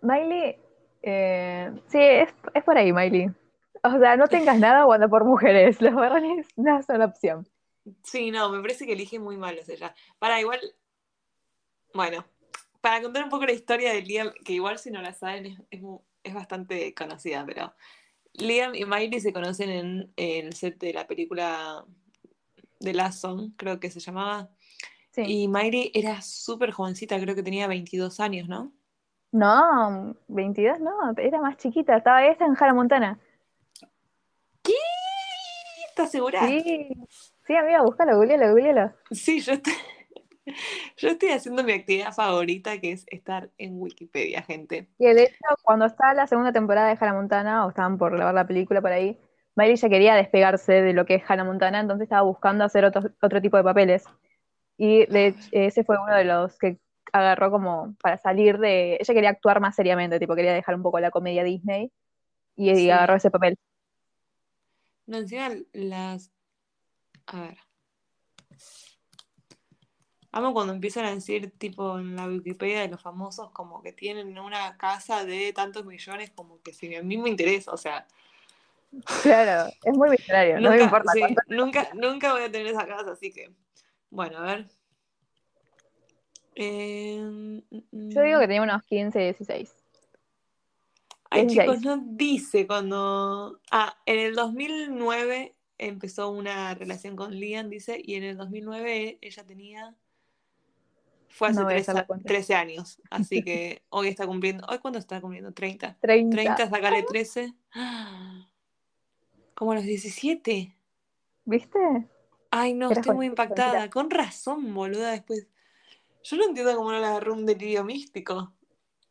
Miley, eh, sí, es, es por ahí, Miley. O sea, no tengas nada cuando por mujeres. Los varones no son opción. Sí, no, me parece que elige muy malos ella. Para igual, bueno, para contar un poco la historia de Liam, que igual si no la saben es, es mu- es bastante conocida, pero Liam y Miley se conocen en, el set de la película de Last Song, creo que se llamaba. Sí. Y Miley era súper jovencita, creo que tenía 22 años, ¿no? No, 22 no, era más chiquita. Estaba esta en Hannah Montana. ¿Qué? ¿Estás segura? Sí, sí, amiga, búscalo, googlealo, googlealo. Sí, yo estoy, yo estoy haciendo mi actividad favorita, que es estar en Wikipedia, gente. Y de hecho, cuando está la segunda temporada de Hannah Montana, o estaban por grabar la película por ahí, Miley ya quería despegarse de lo que es Hannah Montana, entonces estaba buscando hacer otro, otro tipo de papeles. Y de ese fue uno de los que agarró como para salir de... Ella quería actuar más seriamente, tipo, quería dejar un poco la comedia Disney, y, Sí. agarró ese papel. No, encima las... A ver. Amo cuando empiezan a decir, tipo, en la Wikipedia de los famosos, como que tienen una casa de tantos millones, como que si a mí me interesa, o sea, Claro, es muy millonario, no me importa sí, cuánto. nunca, nunca voy a tener esa casa, así que, bueno, a ver. Eh, mm, mm, Yo digo que tenía unos 15, 16. Ay, 16. chicos, no dice cuando. Ah, en el 2009 empezó una relación con Liam, dice, y en el 2009 ella tenía. Fue hace No voy a tres hacer la a- cuenta. 13 años, así que hoy está cumpliendo. ¿Hoy cuándo está cumpliendo? 30. 30. 30, sacale 13. ¡Ah! Como a los 17. ¿Viste? Ay, no, estoy muy impactada. Con razón, boluda, después. Yo no entiendo cómo no le agarró un delirio místico.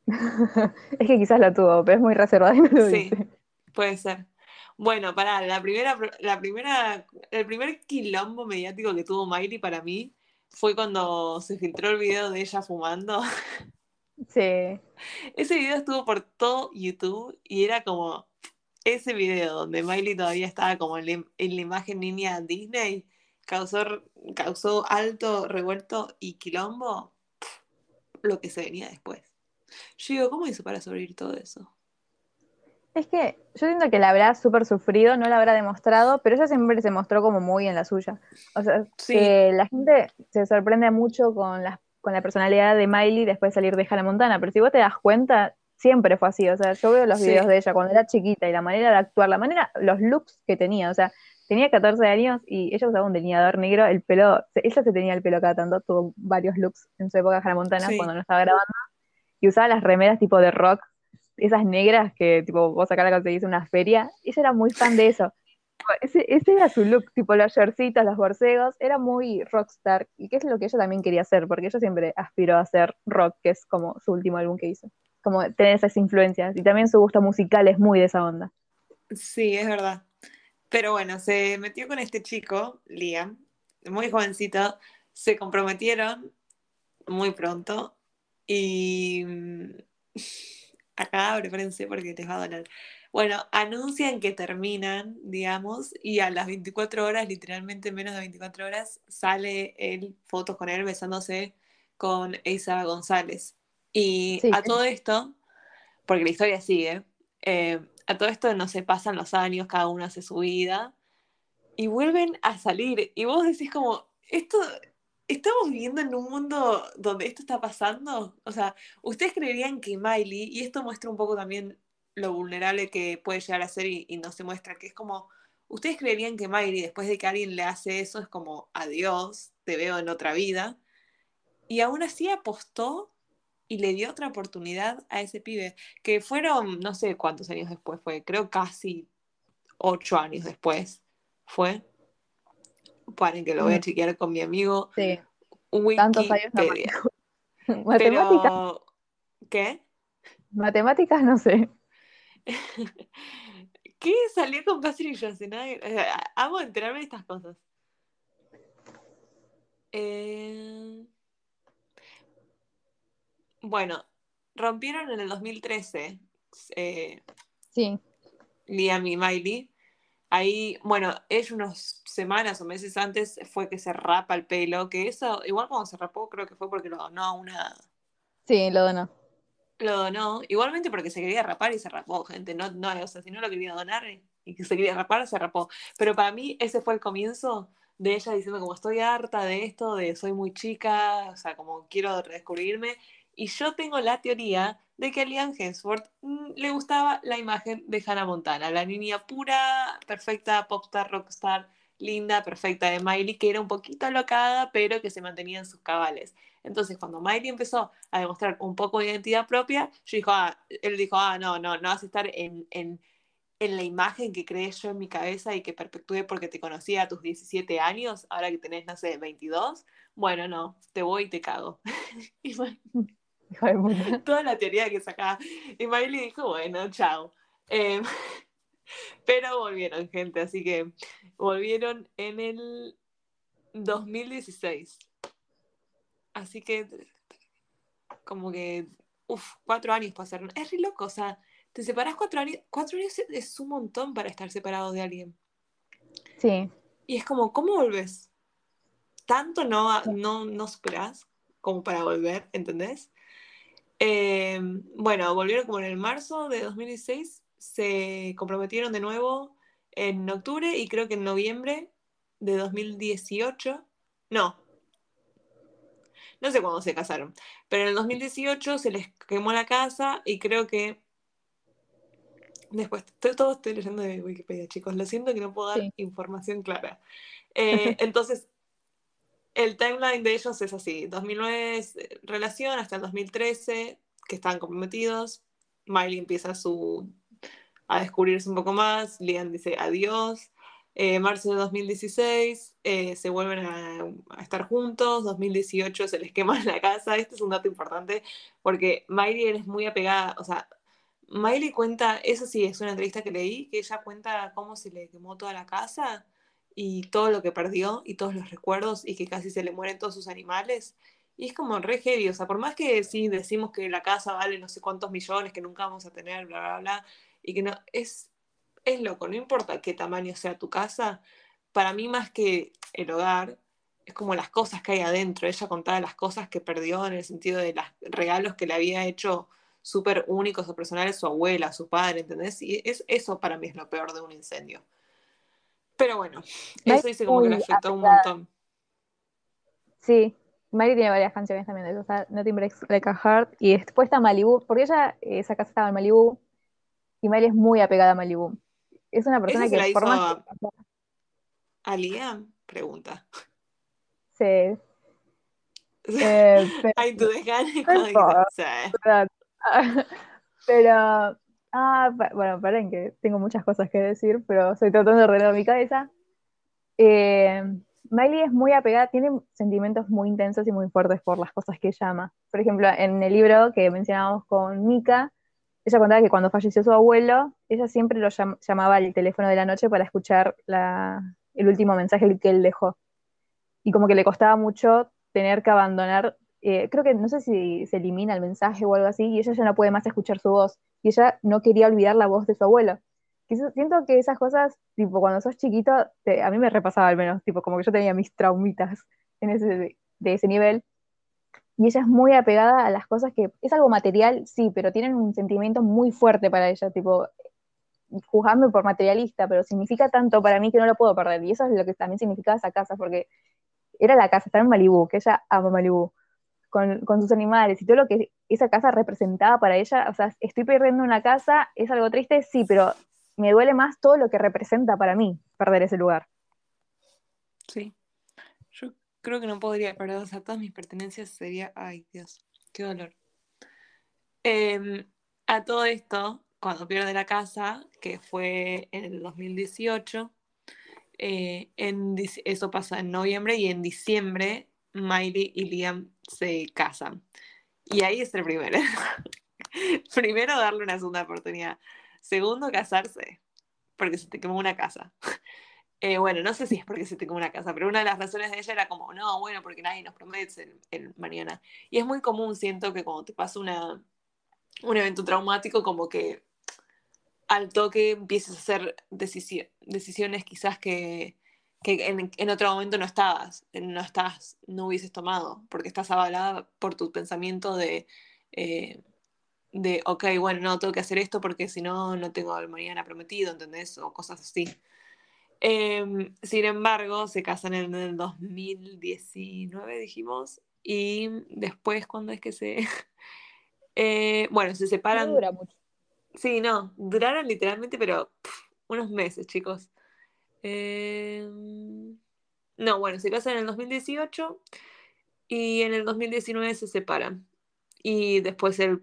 Es que quizás lo tuvo, pero es muy reservada y no lo Sí. dice. Puede ser. Bueno, pará, la primera, la primera, el primer quilombo mediático que tuvo Miley para mí fue cuando se filtró el video de ella fumando. Sí. Ese video estuvo por todo YouTube y era como ese video donde Miley todavía estaba como en la, en la imagen niña Disney, causó, causó alto revuelto y quilombo, lo que se venía después. Yo digo, ¿cómo hizo para sobrevivir todo eso? Es que yo siento que la habrá súper sufrido, no la habrá demostrado, pero ella siempre se mostró como muy en la suya. O sea, Sí. que la gente se sorprende mucho con la, con la personalidad de Miley después de salir de Hannah Montana, pero si vos te das cuenta, siempre fue así. O sea, yo veo los Sí. videos de ella cuando era chiquita y la manera de actuar, la manera, los looks que tenía, o sea, tenía 14 años y ella usaba un delineador negro, el pelo, se- ella se tenía el pelo cada tanto, tuvo varios looks en su época de Hannah Montana Sí. cuando no estaba grabando, y usaba las remeras tipo de rock, esas negras que tipo vos acá la conseguís en una feria, ella era muy fan de eso. Ese, ese era su look, tipo los shortcitos, los borcegos, era muy rockstar, y que es lo que ella también quería hacer, porque ella siempre aspiró a hacer rock, que es como su último álbum que hizo. Como tener esas influencias, y también su gusto musical es muy de esa onda. Sí, es verdad. Pero bueno, se metió con este chico, Liam, muy jovencito, se comprometieron muy pronto y mm, acá prepárense porque les va a doler. Bueno, anuncian que terminan, digamos, y a las 24 horas, literalmente menos de 24 horas, sale él, fotos con él besándose con Eiza González. Y Sí. a todo esto, porque la historia sigue, eh, a todo esto no se pasan los años, cada uno hace su vida, y vuelven a salir. Y vos decís como, esto, ¿estamos viviendo en un mundo donde esto está pasando? O sea, ¿ustedes creerían que Miley, y esto muestra un poco también lo vulnerable que puede llegar a ser y, no se muestra, que es como, ¿ustedes creerían que Miley, después de que alguien le hace eso, es como, adiós, te veo en otra vida? Y aún así apostó y le dio otra oportunidad a ese pibe, que fueron, no sé cuántos años después fue, creo casi ocho años después fue. Paren que lo voy a chequear con mi amigo. Sí. Tantos años no Matemáticas. ¿Qué? Matemáticas no sé. ¿Qué salió con Patrick Schwarzenegger? amo enterarme de estas cosas. Eh... Bueno, rompieron en el 2013. Eh, sí. Liam y Miley. Ahí, bueno, es unas semanas o meses antes fue que se rapa el pelo, que eso, igual cuando se rapó, creo que fue porque lo donó a una. Sí, lo donó. Lo donó, igualmente porque se quería rapar y se rapó, gente. No, no, o sea, si no lo quería donar y que se quería rapar, se rapó. Pero para mí ese fue el comienzo de ella diciendo como estoy harta de esto, de soy muy chica, o sea, como quiero redescubrirme y yo tengo la teoría de que a Liam Hemsworth mm, le gustaba la imagen de Hannah Montana, la niña pura, perfecta, popstar, rockstar, linda, perfecta de Miley, que era un poquito alocada, pero que se mantenía en sus cabales. Entonces, cuando Miley empezó a demostrar un poco de identidad propia, yo dijo, ah, él dijo, ah, no, no, no vas a estar en, en, en la imagen que creé yo en mi cabeza y que perpetué porque te conocí a tus 17 años, ahora que tenés, no sé, 22. Bueno, no, te voy y te cago. Toda la teoría que sacaba. Y Miley dijo, bueno, chao. Em, pero volvieron, gente, así que volvieron en el 2016. Así que, como que, uff, cuatro años pasaron. Es re loco, o sea, te separas cuatro años. Cuatro años es un montón para estar separado de alguien. Sí. Y es como, ¿cómo volves? Tanto no, no, no superás como para volver, ¿entendés? Em, bueno, volvieron como en el marzo de 2016, se comprometieron de nuevo en octubre y creo que en noviembre de 2018, no, no sé cuándo se casaron, pero en el 2018 se les quemó la casa y creo que después, todo estoy leyendo de Wikipedia, chicos, lo siento que no puedo dar información clara. Eh, entonces, el timeline de ellos es así, 2009 es eh, relación hasta el 2013, que están comprometidos, Miley empieza su, a descubrirse un poco más, Liam dice adiós, eh, marzo de 2016 eh, se vuelven a, estar juntos, 2018 se les quema la casa, este es un dato importante porque Miley es muy apegada, o sea, Miley cuenta, eso sí, es una entrevista que leí, que ella cuenta cómo se le quemó toda la casa y todo lo que perdió y todos los recuerdos y que casi se le mueren todos sus animales. Y es como re heavy, o sea, por más que sí decimos que la casa vale no sé cuántos millones, que nunca vamos a tener, bla, bla, bla, y que no, es, es loco, no importa qué tamaño sea tu casa, para mí más que el hogar, es como las cosas que hay adentro. Ella contaba las cosas que perdió en el sentido de los regalos que le había hecho súper únicos o personales su abuela, su padre, ¿entendés? Y es, eso para mí es lo peor de un incendio. Pero bueno, eso dice como que le afectó un montón. Sí, Mary tiene varias canciones también de eso, o sea, Nothing Breaks Like a Heart, y después está Malibu, porque ella, esa casa estaba en Malibu, y Mary es muy apegada a Malibu. Es una persona que por más ¿A Liam? Pregunta. Sí. eh, Ay, tú Pero, ah, bueno, paren que tengo muchas cosas que decir, pero estoy tratando de ordenar mi cabeza. Eh, Miley es muy apegada, tiene sentimientos muy intensos y muy fuertes por las cosas que llama. Por ejemplo, en el libro que mencionábamos con Mika, ella contaba que cuando falleció su abuelo, ella siempre lo llamaba al teléfono de la noche para escuchar el último mensaje que él dejó. Y como que le costaba mucho tener que abandonar, eh, creo que no sé si se elimina el mensaje o algo así, y ella ya no puede más escuchar su voz. Y ella no quería olvidar la voz de su abuelo siento que esas cosas, tipo, cuando sos chiquito, a mí me repasaba al menos, tipo, como que yo tenía mis traumitas en ese, de ese nivel. Y ella es muy apegada a las cosas que es algo material, sí, pero tienen un sentimiento muy fuerte para ella, tipo, juzgando por materialista, pero significa tanto para mí que no lo puedo perder. Y eso es lo que también significaba esa casa, porque era la casa, estaba en Malibú, que ella ama Malibú, con, con, sus animales y todo lo que esa casa representaba para ella. O sea, estoy perdiendo una casa, es algo triste, sí, pero me duele más todo lo que representa para mí perder ese lugar. Sí. Yo creo que no podría perder, todas mis pertenencias sería, ay Dios, qué dolor. Em, a todo esto, cuando pierde la casa, que fue en el 2018, eh, en, eso pasa en noviembre y en diciembre Miley y Liam se casan. Y ahí es el primero. Primero, darle una segunda oportunidad. Segundo, casarse, porque se te quemó una casa. Eh, bueno, no sé si es porque se te quemó una casa, pero una de las razones de ella era como, no, bueno, porque nadie nos promete el, mañana. Y es muy común, siento, que cuando te pasa una, un evento traumático, como que al toque empieces a hacer decisiones quizás que, en, otro momento no estabas, no estás, no hubieses tomado, porque estás avalada por tu pensamiento de, eh, de, ok, bueno, no, tengo que hacer esto porque si no, no tengo el mañana prometido, ¿entendés? O cosas así. Em, sin embargo, se casan en el 2019, dijimos, y después, ¿cuándo es que se...? Eh, bueno, se separan... No dura mucho. Sí, no, duraron literalmente, pero unos meses, chicos. Em, no, bueno, se casan en el 2018 y en el 2019 se separan. Y después él,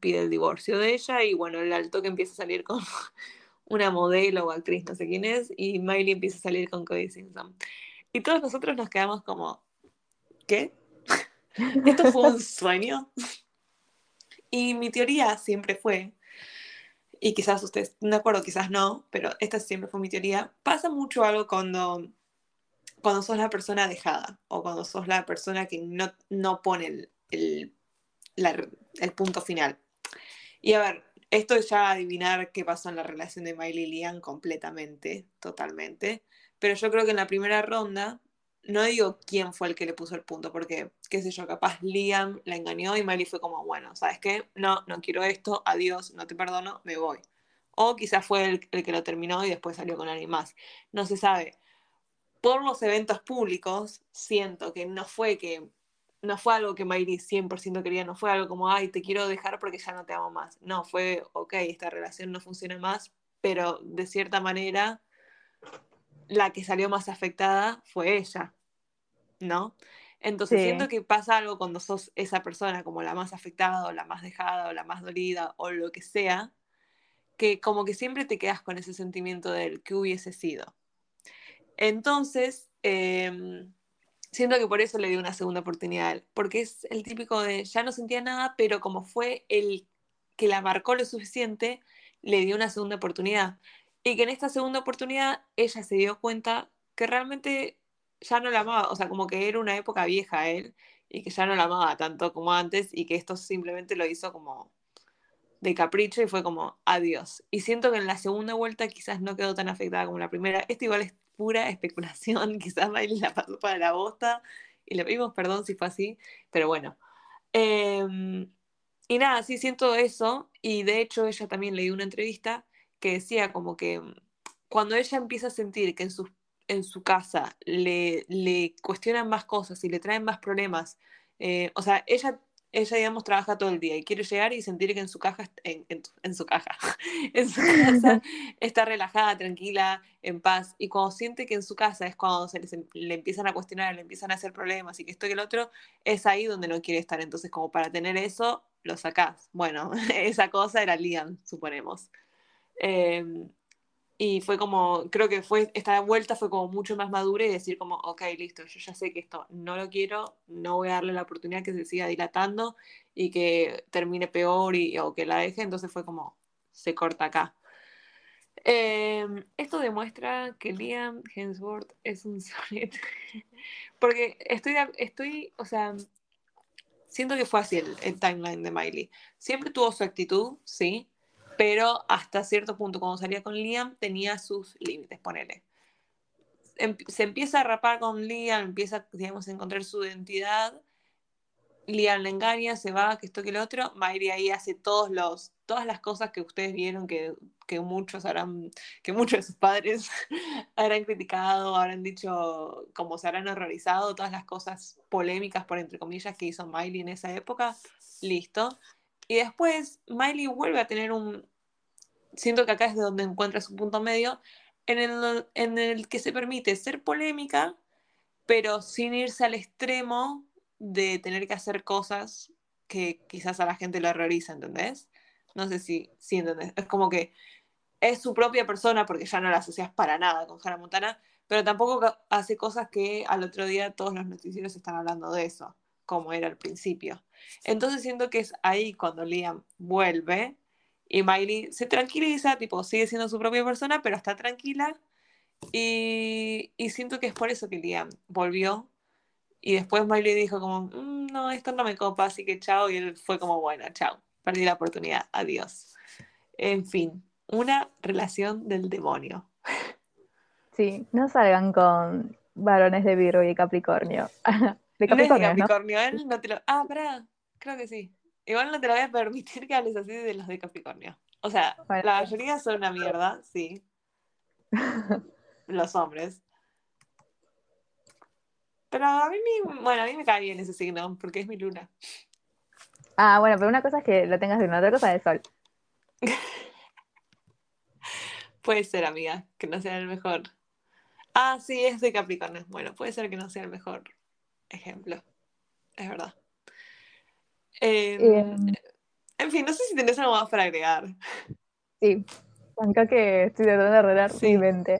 pide el divorcio de ella y bueno, el alto que empieza a salir con una modelo o actriz, no sé quién es, y Miley empieza a salir con Cody Simpson. Y todos nosotros nos quedamos como, ¿qué? ¿Esto fue un sueño? Y mi teoría siempre fue, y quizás ustedes, no acuerdo, quizás no, pero esta siempre fue mi teoría, pasa mucho algo cuando, cuando sos la persona dejada o cuando sos la persona que no, no pone el, el punto final. Y a ver, esto es ya adivinar qué pasó en la relación de Miley y Liam completamente, totalmente. Pero yo creo que en la primera ronda, no digo quién fue el que le puso el punto, porque, qué sé yo, capaz Liam la engañó y Miley fue como, bueno, ¿sabes qué? No, no quiero esto, adiós, no te perdono, me voy. O quizás fue el, el que lo terminó y después salió con alguien más. No se sabe. Por los eventos públicos, siento que no fue que no fue algo que Miley 100% quería, no fue algo como, ay, te quiero dejar porque ya no te amo más. No, fue, ok, esta relación no funciona más, pero de cierta manera la que salió más afectada fue ella, ¿no? Entonces siento que pasa algo cuando sos esa persona como la más afectada o la más dejada o la más dolida o lo que sea, que como que siempre te quedas con ese sentimiento del que hubiese sido. Entonces, eh, siento que por eso le di una segunda oportunidad, porque es el típico de ya no sentía nada, pero como fue el que la marcó lo suficiente, le dio una segunda oportunidad. Y que en esta segunda oportunidad ella se dio cuenta que realmente ya no la amaba, o sea, como que era una época vieja él y que ya no la amaba tanto como antes y que esto simplemente lo hizo como de capricho y fue como adiós. Y siento que en la segunda vuelta quizás no quedó tan afectada como la primera. Esto igual es pura especulación, quizás Miley la pasó para la bosta y le pedimos perdón si fue así, pero bueno. Em, y nada, sí siento eso y de hecho ella también leí una entrevista que decía como que mm, cuando ella empieza a sentir que en su, en su casa le, le cuestionan más cosas y le traen más problemas, eh, o sea, ella ella, digamos, trabaja todo el día y quiere llegar y sentir que en su caja, en, en, su caja, casa está relajada, tranquila, en paz. Y cuando siente que en su casa es cuando se em, le empiezan a cuestionar, le empiezan a hacer problemas y que esto y el otro, es ahí donde no quiere estar. Entonces, como para tener eso, lo sacás. Bueno, esa cosa era Liam, suponemos. Eh, y fue como, creo que fue, esta vuelta fue como mucho más madura y decir como, ok, listo, yo ya sé que esto no lo quiero, no voy a darle la oportunidad que se siga dilatando y que termine peor y, o que la deje, entonces fue como, se corta acá. Em, esto demuestra que Liam Hemsworth es un sonet, porque estoy, estoy, o sea, siento que fue así el, el timeline de Miley. Siempre tuvo su actitud, sí, pero hasta cierto punto, cuando salía con Liam, tenía sus límites, ponele. Em, se empieza a rapar con Liam, empieza, digamos, a encontrar su identidad. Liam le engaña, se va, que esto que lo otro. Mayri ahí hace todos los, todas las cosas que ustedes vieron que, que muchos habrán, que muchos de sus padres habrán criticado, habrán dicho, como se habrán horrorizado, todas las cosas polémicas, por entre comillas, que hizo Miley en esa época. Listo. Y después Miley vuelve a tener un... Siento que acá es de donde encuentra su punto medio, en el, en el que se permite ser polémica, pero sin irse al extremo de tener que hacer cosas que quizás a la gente lo horroriza, ¿entendés? No sé si, si entendés. Es como que es su propia persona porque ya no la asocias para nada con Hannah Montana, pero tampoco hace cosas que al otro día todos los noticieros están hablando de eso, como era al principio. Entonces siento que es ahí cuando Liam vuelve y Miley se tranquiliza, tipo, sigue siendo su propia persona, pero está tranquila. Y, y siento que es por eso que Liam volvió. Y después Miley dijo como, mm, no, esto no me copa, así que chao. Y él fue como, bueno, chao, perdí la oportunidad, adiós. En fin, una relación del demonio. Sí, no salgan con varones de Virgo y Capricornio. de Capricornio, no de Capricornio, él no te lo... Ah, pará, creo que sí. Igual no te lo voy a permitir que hables así de los de Capricornio. O sea, la mayoría son una mierda, sí. los hombres. Pero a mí, bueno, a mí me cae bien ese signo, porque es mi luna. Ah, bueno, pero una cosa es que lo tengas de una, otra cosa de sol. puede ser, amiga, que no sea el mejor. Ah, sí, es de Capricornio. Bueno, puede ser que no sea el mejor ejemplo. Es verdad. Em, em. en fin, no sé si tenés algo más para agregar. Sí, acá que estoy tratando de arreglar sí. mi mente.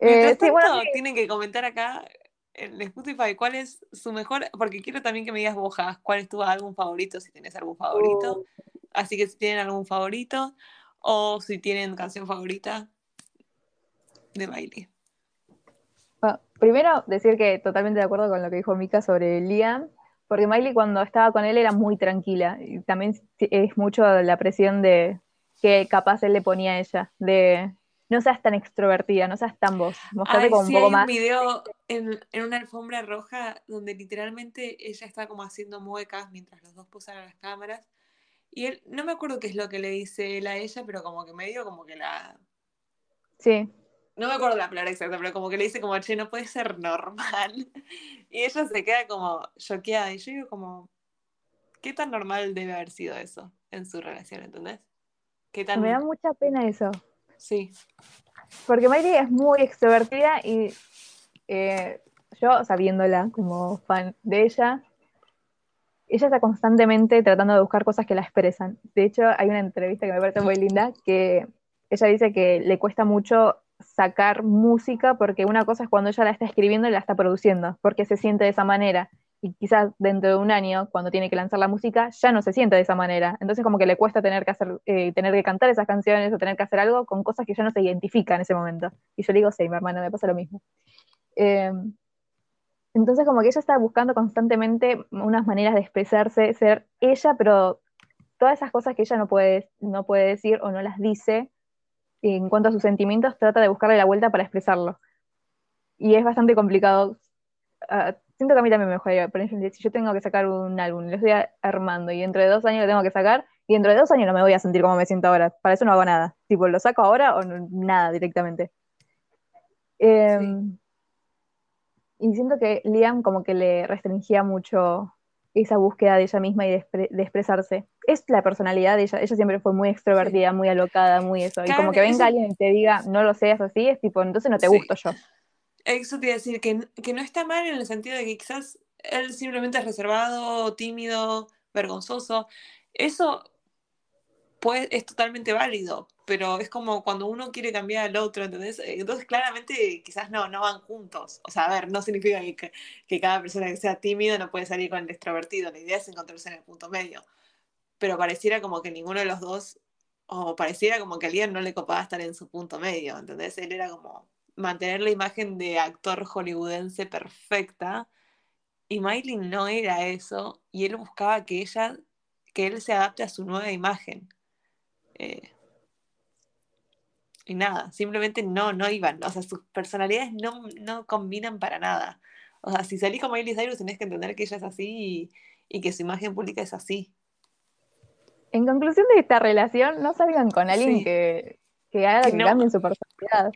Eh, tienen que comentar acá en Spotify cuál es su mejor, porque quiero también que me digas bojas, cuál es tu álbum favorito, si tienes algún favorito. Uh. Así que si tienen algún favorito o si tienen canción favorita de Miley. primero, decir que totalmente de acuerdo con lo que dijo Mika sobre Liam, porque Miley cuando estaba con él era muy tranquila, y también es mucho la presión de que capaz él le ponía a ella, de no seas tan extrovertida, no seas tan vos, mostrate como un poco más. un video en, una alfombra roja donde literalmente ella está como haciendo muecas mientras los dos posan a las cámaras. Y él, no me acuerdo qué es lo que le dice él a ella, pero como que medio como que la. Sí. No me acuerdo la palabra exacta, pero como que le dice como, che, no puede ser normal. Y ella se queda como choqueada. Y yo digo como, ¿qué tan normal debe haber sido eso en su relación, ¿entendés? ¿Qué tan... Me da mucha pena eso. Sí. Porque Miley es muy extrovertida y eh, yo, sabiéndola como fan de ella, ella está constantemente tratando de buscar cosas que la expresan. De hecho, hay una entrevista que me parece muy linda que ella dice que le cuesta mucho sacar música porque una cosa es cuando ella la está escribiendo y la está produciendo, porque se siente de esa manera y quizás dentro de un año, cuando tiene que lanzar la música, ya no se siente de esa manera. Entonces como que le cuesta tener que hacer, eh, tener que cantar esas canciones o tener que hacer algo con cosas que ya no se identifican en ese momento. Y yo le digo, sí, mi hermana, me pasa lo mismo. Em, entonces como que ella está buscando constantemente unas maneras de expresarse, ser ella, pero todas esas cosas que ella no puede, no puede decir o no las dice, en cuanto a sus sentimientos, trata de buscarle la vuelta para expresarlo. Y es bastante complicado. Uh, siento que a mí también me mejoraría. Por ejemplo, si yo tengo que sacar un álbum, lo estoy armando y dentro de dos años lo tengo que sacar, y dentro de dos años no me voy a sentir como me siento ahora. Para eso no hago nada. Tipo, lo saco ahora o nada directamente. Em, y siento que Liam como que le restringía mucho esa búsqueda de ella misma y de, expresarse. Es la personalidad de ella. Ella siempre fue muy extrovertida, muy alocada, muy eso. y como que venga alguien y te diga, no lo seas así, es tipo, entonces no te gusto yo. Eso te iba a decir, que, que no está mal en el sentido de que quizás él simplemente es reservado, tímido, vergonzoso. Eso pues, es totalmente válido, pero es como cuando uno quiere cambiar al otro, ¿entendés? Entonces claramente quizás no, no van juntos. O sea, a ver, no significa que, que cada persona que sea tímida no puede salir con el extrovertido, la idea es encontrarse en el punto medio. Pero pareciera como que ninguno de los dos, o pareciera como que a alguien no le copaba estar en su punto medio, ¿entendés? Él era como mantener la imagen de actor hollywoodense perfecta. Y Miley no era eso, y él buscaba que ella, que él se adapte a su nueva imagen. Eh, y nada, simplemente no, no iban. O sea, sus personalidades no, no combinan para nada. O sea, si salís con Miley Cyrus tenés que entender que ella es así y, que su imagen pública es así. En conclusión de esta relación, no salgan con alguien que, que haga que, cambien su personalidad.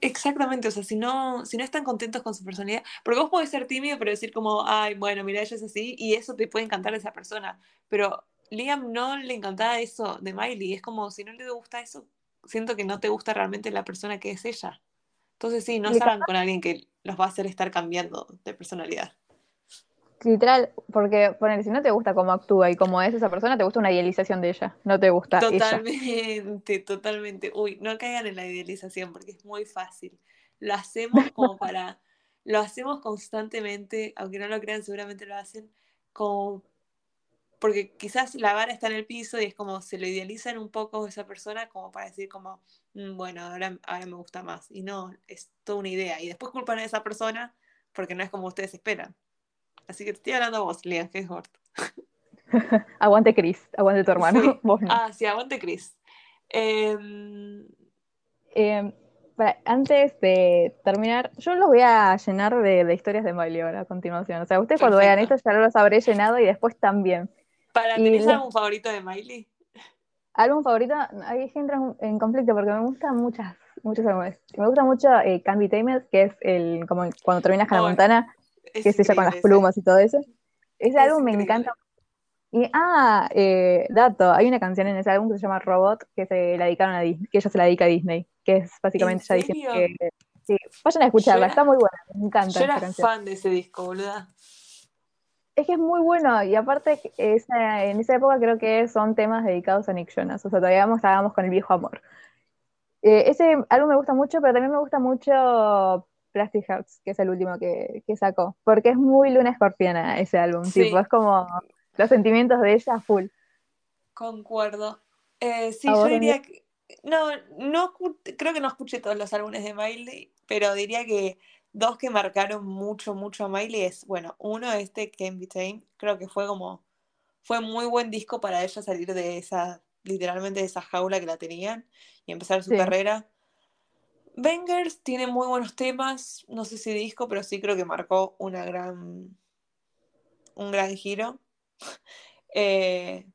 exactamente, o sea, si no, si no están contentos con su personalidad, porque vos podés ser tímido, pero decir como, ay, bueno, mira, ella es así, y eso te puede encantar de esa persona, pero Liam no le encantaba eso de Miley, es como, si no le gusta eso, siento que no te gusta realmente la persona que es ella. Entonces sí, no salgan con alguien que los va a hacer estar cambiando de personalidad. Literal, porque poner, si no te gusta cómo actúa y cómo es esa persona, te gusta una idealización de ella, no te gusta ella. Totalmente, totalmente. Uy, no caigan en la idealización porque es muy fácil. Lo hacemos como para, lo hacemos constantemente, aunque no lo crean, seguramente lo hacen, como porque quizás la vara está en el piso y es como se lo idealizan un poco esa persona como para decir como, "Mm, bueno, ahora, ahora me gusta más. Y no, es toda una idea. Y después culpan a esa persona porque no es como ustedes esperan. Así que te estoy hablando a vos, Lian Hemsworth. Aguante Chris, aguante tu hermano. Sí. Vos no. Ah, sí, aguante Chris. Em, Eh, para- antes de terminar, yo los voy a llenar de, de historias de Miley ahora a continuación. O sea, ustedes cuando vean esto ya los habré llenado y después también. ¿para, ¿Tenés la- algún favorito de Miley? ¿Álbum favorito? Ahí es que entra en- conflicto porque me gustan muchas, muchos álbumes. Me gusta mucho eh, Can't Be Tamed, que es el como cuando terminas con la Oh, Montana, Es que es ella con las plumas y todo eso. Ese Es álbum me increíble. encanta. Y, ah, eh, dato, hay una canción en ese álbum que se llama Robot, que se la dedicaron a Disney, que ella se la dedica a Disney, que es básicamente ella diciendo que sí, vayan a escucharla, era- está muy buena, me encanta Yo era canción. fan de ese disco, boluda. Es que es muy bueno, y aparte esa- en esa época creo que son temas dedicados a Nick Jonas, o sea, todavía estábamos con el viejo amor. Eh, ese álbum me gusta mucho, pero también me gusta mucho Plastic Hearts, que es el último que, que sacó, porque es muy luna escorpiana ese álbum, Sí. tipo, es como los sentimientos de ella full. Concuerdo. Eh, sí, ¿A yo diría que. No, no creo que no escuché todos los álbumes de Miley, pero diría que dos que marcaron mucho, mucho a Miley es, bueno, uno este Can't Be Tamed, creo que fue como, fue muy buen disco para ella salir de esa, literalmente de esa jaula que la tenían y empezar su Sí. carrera. Bangers tiene muy buenos temas, no sé si disco, pero sí creo que marcó una gran, un gran giro. Eh,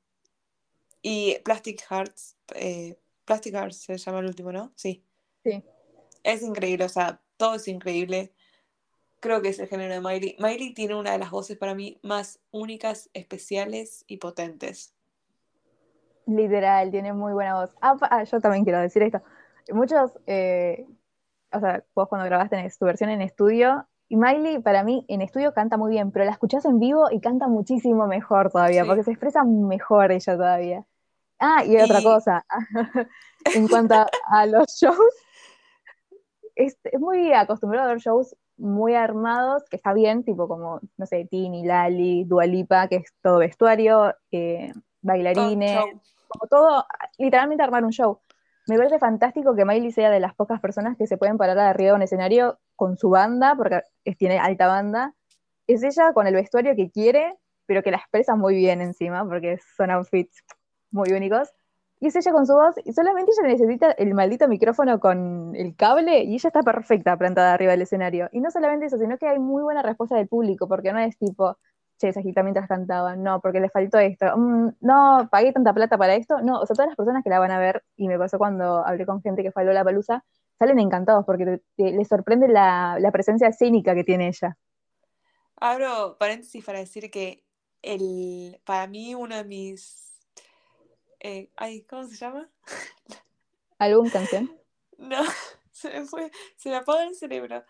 y Plastic Hearts, eh, Plastic Hearts se llama el último, ¿no? Sí. Sí. Es increíble, o sea, todo es increíble. Creo que es el género de Miley. Miley tiene una de las voces para mí más únicas, especiales y potentes. Literal, tiene muy buena voz. Ah, ah, yo también quiero decir esto. Muchos, eh, o sea, vos cuando grabaste en- tu versión en estudio, y Miley para mí en estudio canta muy bien, pero la escuchás en vivo y canta muchísimo mejor todavía, Sí. porque se expresa mejor ella todavía. Ah, y otra cosa, en cuanto a, a los shows, es, es muy acostumbrado a ver shows muy armados, que está bien, tipo como, no sé, Tini, Lali, Dua Lipa, que es todo vestuario, eh, bailarines, como todo, literalmente armar un show. Me parece fantástico que Miley sea de las pocas personas que se pueden parar arriba de un escenario con su banda, porque tiene alta banda. Es ella con el vestuario que quiere, pero que la expresa muy bien encima, porque son outfits muy únicos. Y es ella con su voz, y solamente ella necesita el maldito micrófono con el cable, y ella está perfecta plantada arriba del escenario. Y no solamente eso, sino que hay muy buena respuesta del público, porque no es tipo, che, agita mientras cantaba, no, porque le faltó esto, mm, no, pagué tanta plata para esto, no, o sea, todas las personas que la van a ver, y me pasó cuando hablé con gente que fue a la palusa, salen encantados porque te- te- les sorprende la, la presencia escénica que tiene ella. Abro paréntesis para decir que el, para mí uno de mis... eh, ay, ¿cómo se llama? ¿Alguna canción? No, se me fue, se me apagó el cerebro.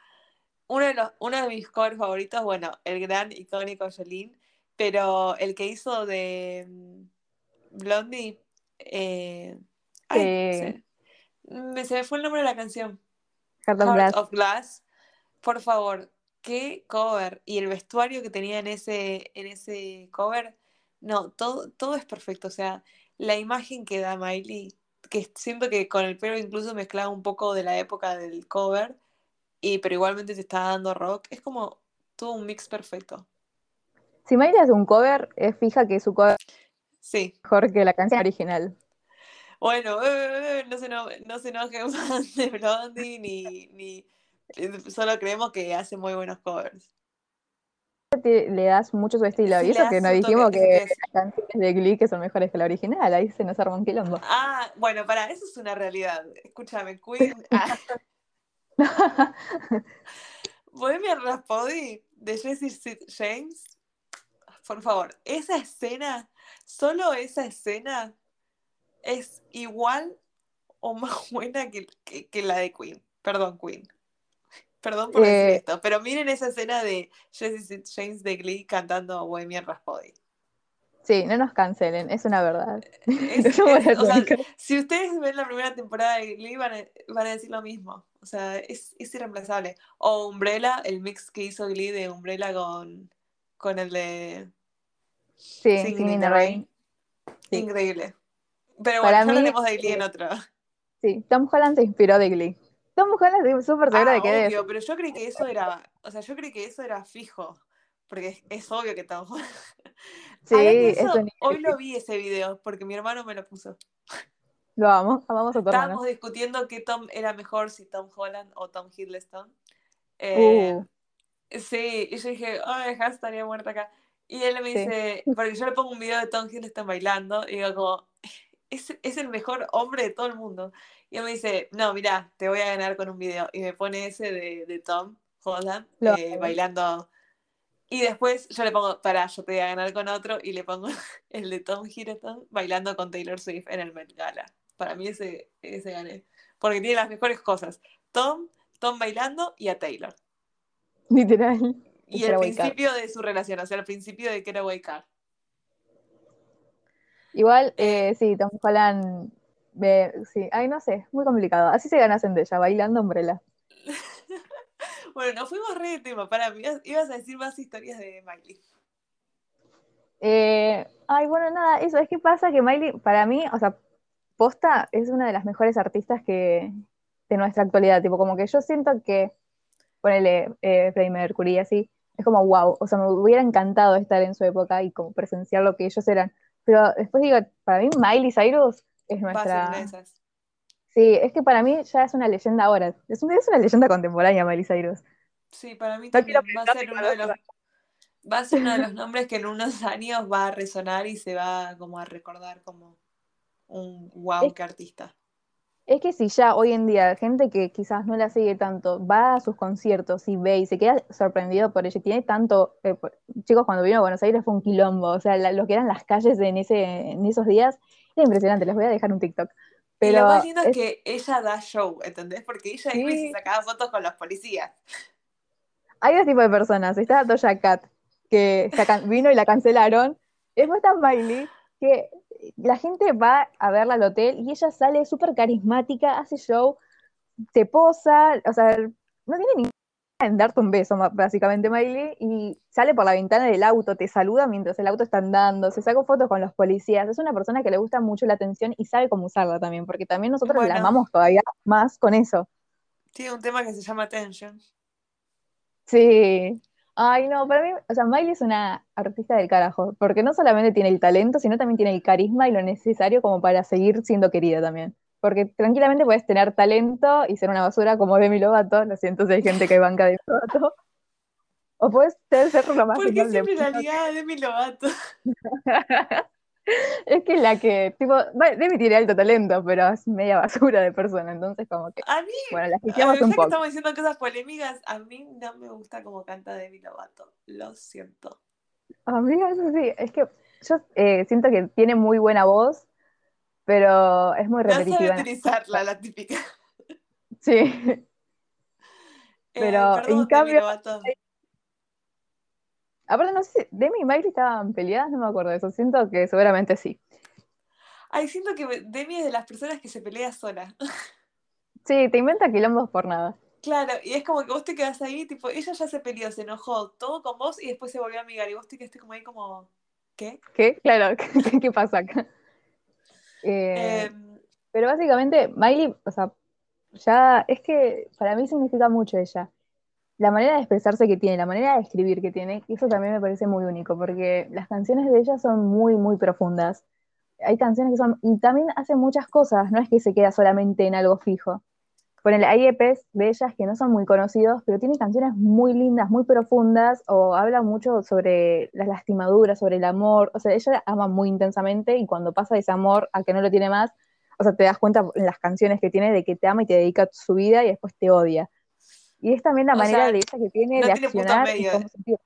Uno de los, uno de mis covers favoritos, bueno, el gran icónico Jolene, pero el que hizo de mm, Blondie, eh, ay, Sí. se, me, se me fue el nombre de la canción. Heart of Heart Glass. of Glass. Por favor, qué cover. Y el vestuario que tenía en ese, en ese cover, no, todo, todo es perfecto. O sea, la imagen que da Miley, que siento que con el pelo incluso mezclaba un poco de la época del cover, y pero igualmente te está dando rock, es como todo un mix perfecto. Si Miley hace un cover, es fija que su cover Sí. es mejor que la canción original. Bueno, eh, eh, no se eno- no se enojen más de Blondie, ni, ni eh, solo creemos que hace muy buenos covers. Te- Le das mucho su estilo. Y eso que no dijimos que las canciones de Glee que son mejores que la original. Ahí se nos arma un quilombo. Ah, bueno, para eso es una realidad. Escúchame, Queen. ah, Bohemian Rhapsody de Jesse James. Por favor, esa escena, solo esa escena es igual o más buena que, que- que la de Queen. Perdón, Queen. Perdón por decir Eh, esto, pero miren esa escena de Jesse James de Glee cantando Bohemian Rhapsody. Sí, no nos cancelen, es una verdad. Es- No es- o sea, si ustedes ven la primera temporada de Glee, van a, van a decir lo mismo. O sea, es, es irreemplazable. O Umbrella, el mix que hizo Glee de Umbrella con, con el de Sí, Singing in the Rain. Sí. Increíble. Pero Para bueno, ya mí, de Glee en otro. Sí, Tom Holland se inspiró de Glee. Tom Holland estoy súper segura Ah, de que obvio, pero yo creí que eso era, o sea, yo creí que eso era fijo, porque es, es obvio que Tom Holland. Sí, eso, un hoy lo vi ese video, porque mi hermano me lo puso. Lo amo, amamos a tu hermano. Estábamos discutiendo qué Tom era mejor, si Tom Holland o Tom Hiddleston. Eh, Uh, Sí, y yo dije, ay, Has estaría muerta acá. Y él me Sí. dice, porque yo le pongo un video de Tom Hiddleston bailando, y digo como, es, es el mejor hombre de todo el mundo. Y él me dice, no, mira, te voy a ganar con un video. Y me pone ese de, de Tom Holland eh, bailando. Y después yo le pongo, para, yo te voy a ganar con otro, y le pongo el de Tom Hiddleston bailando con Taylor Swift en el Met Gala. Para mí ese, ese gané. Porque tiene las mejores cosas. Tom, Tom bailando y a Taylor. literal. Y Era el Car. principio de su relación, o sea, el principio de que era White Car. Igual, eh, sí, Tom Holland, sí, ay, no sé, muy complicado. Así se gana Zendaya, bailando Umbrella. Bueno, nos fuimos re de tema. Para mí, ibas- a decir más historias de Miley. Eh, ay, bueno, nada, eso es que pasa que Miley, para mí, o sea, posta es una de las mejores artistas que de nuestra actualidad, tipo, como que yo siento que, ponele eh, Freddie Mercury así, es como wow, o sea, me hubiera encantado estar en su época y como presenciar lo que ellos eran, pero después digo, para mí Miley Cyrus es nuestra, esas. Sí, es que para mí ya es una leyenda ahora, es una, es una leyenda contemporánea Miley Cyrus. Sí, para mí No también. Va a ser uno de los, va a ser uno de los nombres que en unos años va a resonar y se va como a recordar como un wow, Es- qué artista. Es que si ya hoy en día gente que quizás no la sigue tanto va a sus conciertos y ve y se queda sorprendido por ella, tiene tanto, eh, por- chicos, cuando vino a Buenos Aires fue un quilombo, o sea, la- lo que eran las calles en ese, en esos días era impresionante, les voy a dejar un TikTok. Y lo más lindo es es- que ella da show, ¿entendés? Porque ella iba y Sí. se sacaba fotos con los policías. hay dos tipos de personas, está Doja Cat, que vino y la cancelaron, después está Miley, que la gente va a verla al hotel y ella sale súper carismática, hace show, se posa, o sea, no tiene ningún en darte un beso, básicamente, Miley, y sale por la ventana del auto, te saluda mientras el auto está andando, se saca fotos con los policías, es una persona que le gusta mucho la atención y sabe cómo usarla también, porque también nosotros la Bueno. amamos todavía más con eso. Tiene un tema que se llama Tension. Sí. Ay, no, para mí, o sea, Miley es una artista del carajo, porque no solamente tiene el talento, sino también tiene el carisma y lo necesario como para seguir siendo querida también. Porque tranquilamente puedes tener talento y ser una basura como Demi Lovato, lo siento si hay gente que banca Demi Lovato, o puedes ser, lo más ¿Por qué siempre la ligada de mi Lovato? Es que la que, tipo, bueno, Demi tiene alto talento, pero es media basura de persona, entonces como que, A mí, bueno, la a un que poco. estamos diciendo cosas polémicas, a mí no me gusta cómo canta Demi Lovato. Lo siento. Amiga, eso sí, es que yo eh, siento que tiene muy buena voz, pero es muy No repetitiva. utilizarla, la típica. Sí, Eh, Pero, perdón, en cambio, aparte no sé si Demi y Miley estaban peleadas, no me acuerdo de eso, siento que seguramente sí. Ay, siento que Demi es de las personas que se pelea sola. Sí, te inventa quilombos por nada. Claro, y es como que vos te quedás ahí, tipo, ella ya se peleó, se enojó, todo con vos y después se volvió a amigar y vos te quedaste como ahí como, ¿qué? ¿Qué? Claro, ¿qué, qué pasa acá? Eh, Em, pero básicamente, Miley, o sea, ya es que para mí significa mucho ella. La manera de expresarse que tiene, la manera de escribir que tiene, eso también me parece muy único, porque las canciones de ella son muy, muy profundas. Hay canciones que son, y también hace muchas cosas, no es que se queda solamente en algo fijo. Ponele, hay EPs de ellas que no son muy conocidos, pero tienen canciones muy lindas, muy profundas, o habla mucho sobre las lastimaduras, sobre el amor. O sea, ella ama muy intensamente y cuando pasa ese amor a que no lo tiene más, o sea, te das cuenta en las canciones que tiene de que te ama y te dedica su vida y después te odia. Y es también la O manera sea, de ella que tiene no de tiene accionar y medio. cómo sentir.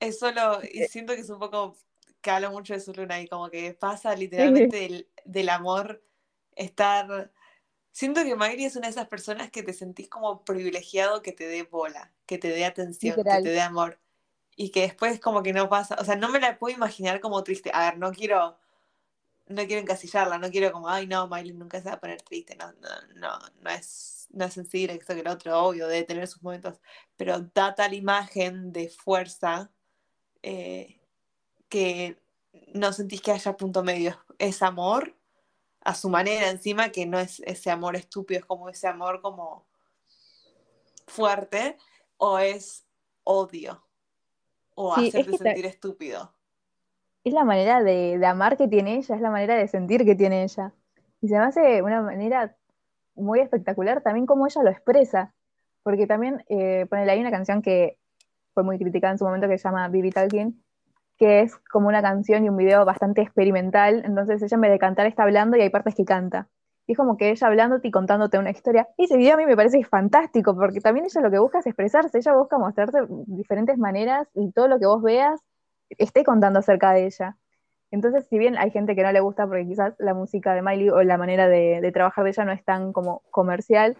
es solo, y Eh. siento que es un poco, que habla mucho de su luna y como que pasa literalmente del, del amor estar Siento que Miley es una de esas personas que te sentís como privilegiado que te dé bola, que te dé atención, que te dé amor. Y que después como que no pasa. O sea, no me la puedo imaginar como triste. A ver, no quiero. No quiero encasillarla, no quiero como, ay no, Miley nunca se va a poner triste. No, no, no, no es, no es sensible esto que el otro, obvio, debe tener sus momentos. Pero da tal imagen de fuerza eh, que no sentís que haya punto medio. Es amor a su manera encima, que no es ese amor estúpido, es como ese amor como fuerte, o es odio, o hacerte sentir estúpido. Es la manera de, amar que tiene ella, es la manera de sentir que tiene ella. Y se me hace una manera muy espectacular también como ella lo expresa. Porque también, eh, hay una canción que fue muy criticada en su momento que se llama Bibi Talking, que es como una canción y un video bastante experimental, entonces ella en vez de cantar está hablando y hay partes que canta. Y es como que ella hablándote y contándote una historia. Y ese video a mí me parece fantástico, porque también ella lo que busca es expresarse, ella busca mostrarte diferentes maneras y todo lo que vos veas esté contando acerca de ella. Entonces, si bien hay gente que no le gusta porque quizás la música de Miley o la manera de, de trabajar de ella no es tan como comercial,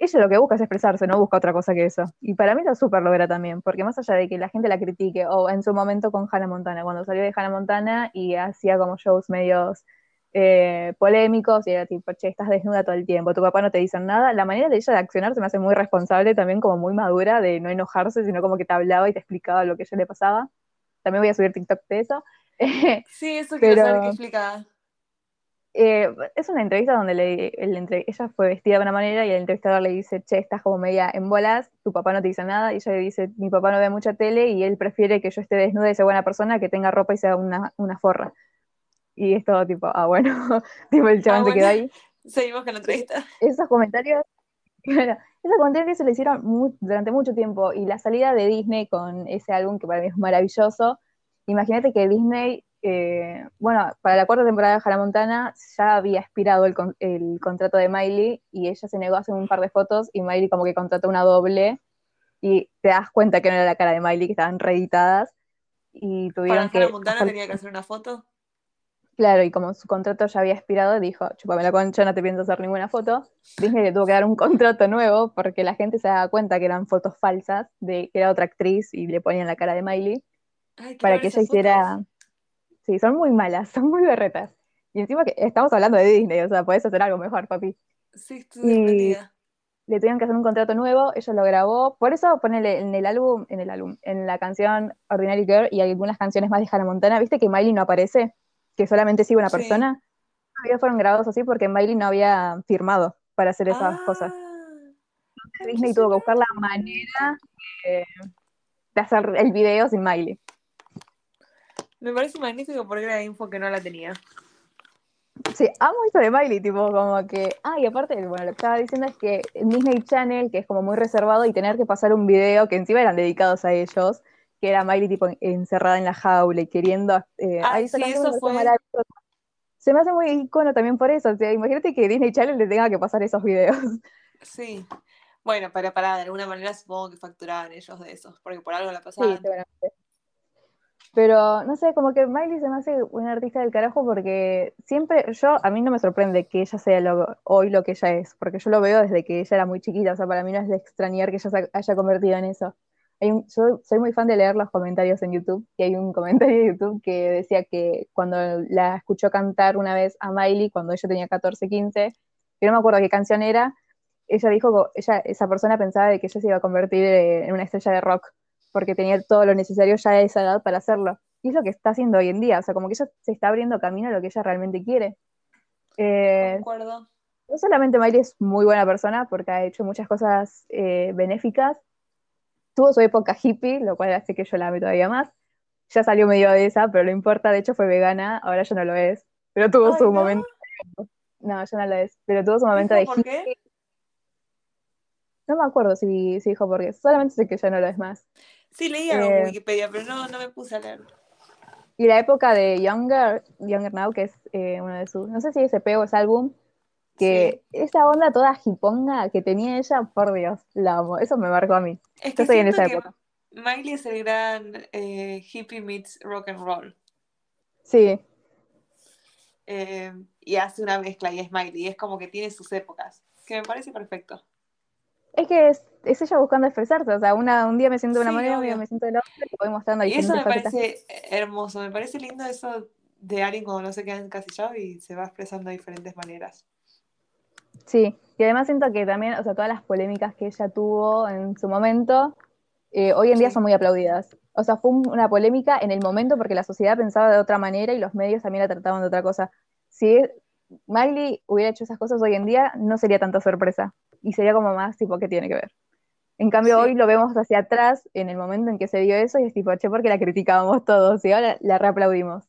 ella lo que busca es expresarse, no busca otra cosa que eso. Y para mí lo súper logra también, porque más allá de que la gente la critique, o en su momento con Hannah Montana, cuando salió de Hannah Montana y hacía como shows medios eh, polémicos, y era tipo, che, estás desnuda todo el tiempo, tu papá no te dice nada, la manera de ella de accionar se me hace muy responsable, también como muy madura, de no enojarse, sino como que te hablaba y te explicaba lo que a ella le pasaba. También voy a subir TikTok de eso. Sí, eso quiero saber qué explicaba. Eh, es una entrevista donde le, ella fue vestida de una manera y el entrevistador le dice, che, estás como media en bolas, tu papá no te dice nada, y ella le dice, mi papá no ve mucha tele y él prefiere que yo esté desnuda y sea buena persona que tenga ropa y sea una, forra. Y es todo tipo, ah, bueno, tipo el chabón ah, se quedó ahí. Seguimos con la entrevista. Esos comentarios, bueno, esos comentarios se le hicieron durante mucho tiempo y la salida de Disney con ese álbum que para mí es maravilloso, imagínate que Disney eh, bueno, para la cuarta temporada de Hannah Montana ya había expirado el, contrato de Miley y ella se negó a hacer un par de fotos y Miley como que contrató una doble y te das cuenta que no era la cara de Miley, que estaban reeditadas y tuvieron ¿Para Hannah Montana tenía que hacer una foto? Claro, y como su contrato ya había expirado, dijo, chupame la concha, no te pienso hacer ninguna foto. Disney le tuvo que dar un contrato nuevo porque la gente se daba cuenta que eran fotos falsas, de que era otra actriz y le ponían la cara de Miley, para que ella hiciera... Sí, son muy malas, son muy berretas. Y encima que estamos hablando de Disney, o sea, podés hacer algo mejor, papi. Sí, estoy Le tuvieron que hacer un contrato nuevo, ella lo grabó. Por eso ponele en el álbum, en el álbum, en la canción Ordinary Girl y algunas canciones más de Hannah Montana, ¿viste que Miley no aparece? Que solamente sigue una persona. Los fueron grabados así porque Miley no había firmado para hacer esas cosas. Ah, Disney tuvo que buscar la manera de hacer el video sin Miley. Me parece magnífico porque era info que no la tenía. Sí, amo esto de Miley, tipo, como que. Ah, y aparte, bueno, lo que estaba diciendo es que Disney Channel, que es como muy reservado, y tener que pasar un video que encima eran dedicados a ellos, que era Miley, tipo, encerrada en la jaula y queriendo. Eh, ah, sí, eso fue. Se me hace muy icono también por eso. O sea, imagínate que Disney Channel le tenga que pasar esos videos. Sí. Bueno, para, para, de alguna manera supongo que facturaban ellos de esos, porque por algo la pasaban. Sí, seguramente. Pero no sé, como que Miley se me hace una artista del carajo porque siempre, yo, a mí no me sorprende que ella sea hoy lo que ella es, porque yo lo veo desde que ella era muy chiquita, o sea, para mí no es de extrañar que ella se haya convertido en eso. Yo soy muy fan de leer los comentarios en YouTube, y hay un comentario de YouTube que decía que cuando la escuchó cantar una vez a Miley, cuando ella tenía 14, 15, que no me acuerdo qué canción era, ella dijo ella, esa persona pensaba de que ella se iba a convertir en una estrella de rock porque tenía todo lo necesario ya a esa edad para hacerlo. Y es lo que está haciendo hoy en día, o sea, como que ella se está abriendo camino a lo que ella realmente quiere. Eh, acuerdo. No solamente Miley es muy buena persona porque ha hecho muchas cosas eh, benéficas, tuvo su época hippie, lo cual hace que yo la ame todavía más. Ya salió medio de esa, pero no importa, de hecho fue vegana, ahora ya no lo es. Pero tuvo su momento. No, ya no lo es, pero tuvo su momento de por Qué? No me acuerdo si, si dijo por qué, solamente sé que ya no lo es más. Sí, leí algo en eh, Wikipedia, pero no, no me puse a leer. Y la época de Younger, Younger Now, que es eh, uno de sus, no sé si ese pego ese álbum, que esa onda toda hiponga que tenía ella, por Dios, la amo. Eso me marcó a mí. Es que Yo en esa época. Miley es el gran eh, hippie meets rock and roll. Sí. y hace una mezcla y es Miley. Es como que tiene sus épocas. que me parece perfecto. Es que es, es ella buscando expresarse, o sea, una, un día me siento de una Sí, manera, un día me siento de la otra, y voy mostrando Y eso me facetas. parece hermoso, me parece lindo eso de alguien cuando no se queda encasillado y se va expresando de diferentes maneras. Sí, y además siento que también, o sea, todas las polémicas que ella tuvo en su momento, eh, hoy en día Sí. son muy aplaudidas. O sea, fue un- una polémica en el momento porque la sociedad pensaba de otra manera y los medios también la trataban de otra cosa. Si Miley hubiera hecho esas cosas hoy en día, no sería tanta sorpresa. Y sería como más tipo, ¿qué tiene que ver? En cambio, Sí. hoy lo vemos hacia atrás en el momento en que se dio eso y es tipo, che, porque la criticábamos todos y ahora la reaplaudimos.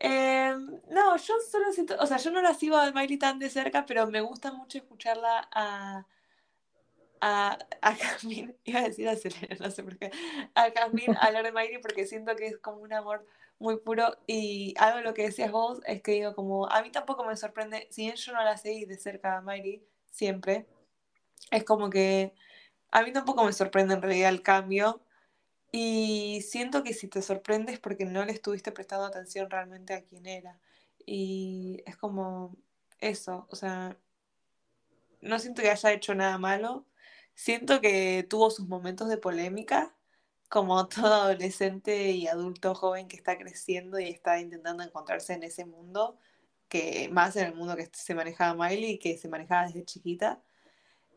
Eh, no, yo solo siento, o sea, yo no la sigo a Miley tan de cerca, pero me gusta mucho escucharla a, a, a Jasmine, iba a decir a Selena, no sé por qué, a Jasmine hablar de Miley porque siento que es como un amor muy puro y algo de lo que decías vos es que digo como, a mí tampoco me sorprende, si bien yo no la seguí de cerca a Miley siempre, es como que a mí tampoco me sorprende en realidad el cambio. Y siento que si te sorprendes porque no le estuviste prestando atención realmente a quién era. Y es como eso, o sea, no siento que haya hecho nada malo. Siento que tuvo sus momentos de polémica, como todo adolescente y adulto joven que está creciendo y está intentando encontrarse en ese mundo, que más en el mundo que se manejaba Miley que se manejaba desde chiquita.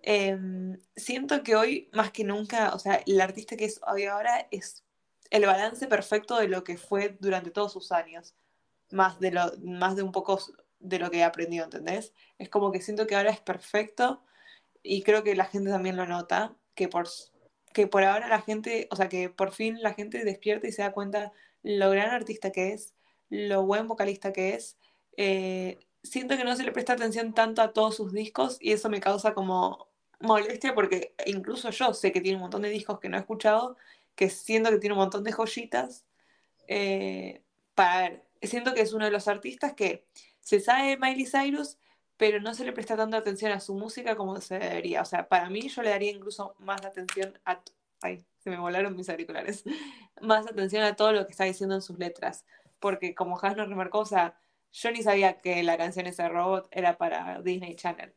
Em, siento que hoy, más que nunca, o sea, el artista que es hoy ahora es el balance perfecto de lo que fue durante todos sus años, más de lo, más de un poco de lo que he aprendido, ¿entendés? Es como que siento que ahora es perfecto y creo que la gente también lo nota, que por, que por ahora la gente, o sea, que por fin la gente despierta y se da cuenta lo gran artista que es, lo buen vocalista que es. Eh, siento que no se le presta atención tanto a todos sus discos y eso me causa como molestia porque incluso yo sé que tiene un montón de discos que no he escuchado, que siento que tiene un montón de joyitas. Eh, para ver, siento que es uno de los artistas que se sabe Miley Cyrus, pero no se le presta tanta atención a su música como se debería. O sea, para mí yo le daría incluso más atención a... Ay, se me volaron mis auriculares. Más atención a todo lo que está diciendo en sus letras. Porque como Has nos remarcó, o sea, yo ni sabía que la canción ese robot era para Disney Channel.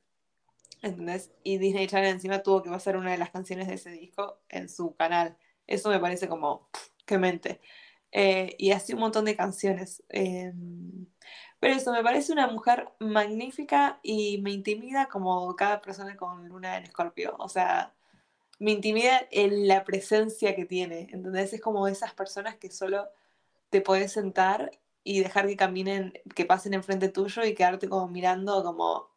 ¿Entendés? Y Disney Channel encima tuvo que pasar una de las canciones de ese disco en su canal. Eso me parece como, pff, qué mente. Eh, y así un montón de canciones. Eh, pero eso, me parece una mujer magnífica y me intimida como cada persona con luna en escorpio. O sea, me intimida en la presencia que tiene. ¿Entendés? Es como esas personas que solo te podés sentar y dejar que caminen, que pasen enfrente tuyo y quedarte como mirando como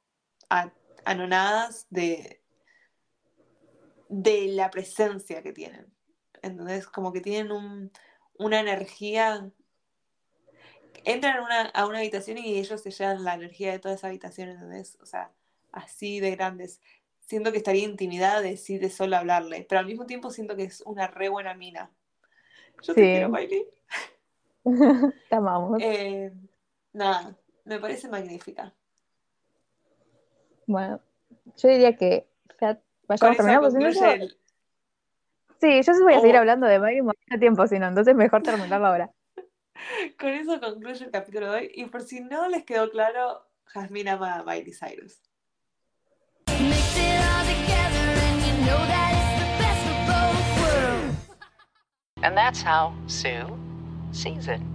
a anonadas de, de la presencia que tienen. Entonces, como que tienen un, una energía. Entran a una, a una, habitación y ellos se llevan la energía de toda esa habitación, ¿entendés? O sea, así de grandes. Siento que estaría intimidada de sí de solo hablarle, pero al mismo tiempo siento que es una re buena mina. Yo sí. te quiero, Miley. te amamos. Eh, nada, me parece magnífica. Bueno, yo diría que ya vayamos terminando. El... Sí, yo sí voy a seguir oh. hablando de Miley mucho tiempo, si no, entonces mejor terminarlo ahora. Con eso concluye el capítulo de hoy. Y por si no les quedó claro, Jasmine ama a Miley Cyrus. And that's how Sue sees it.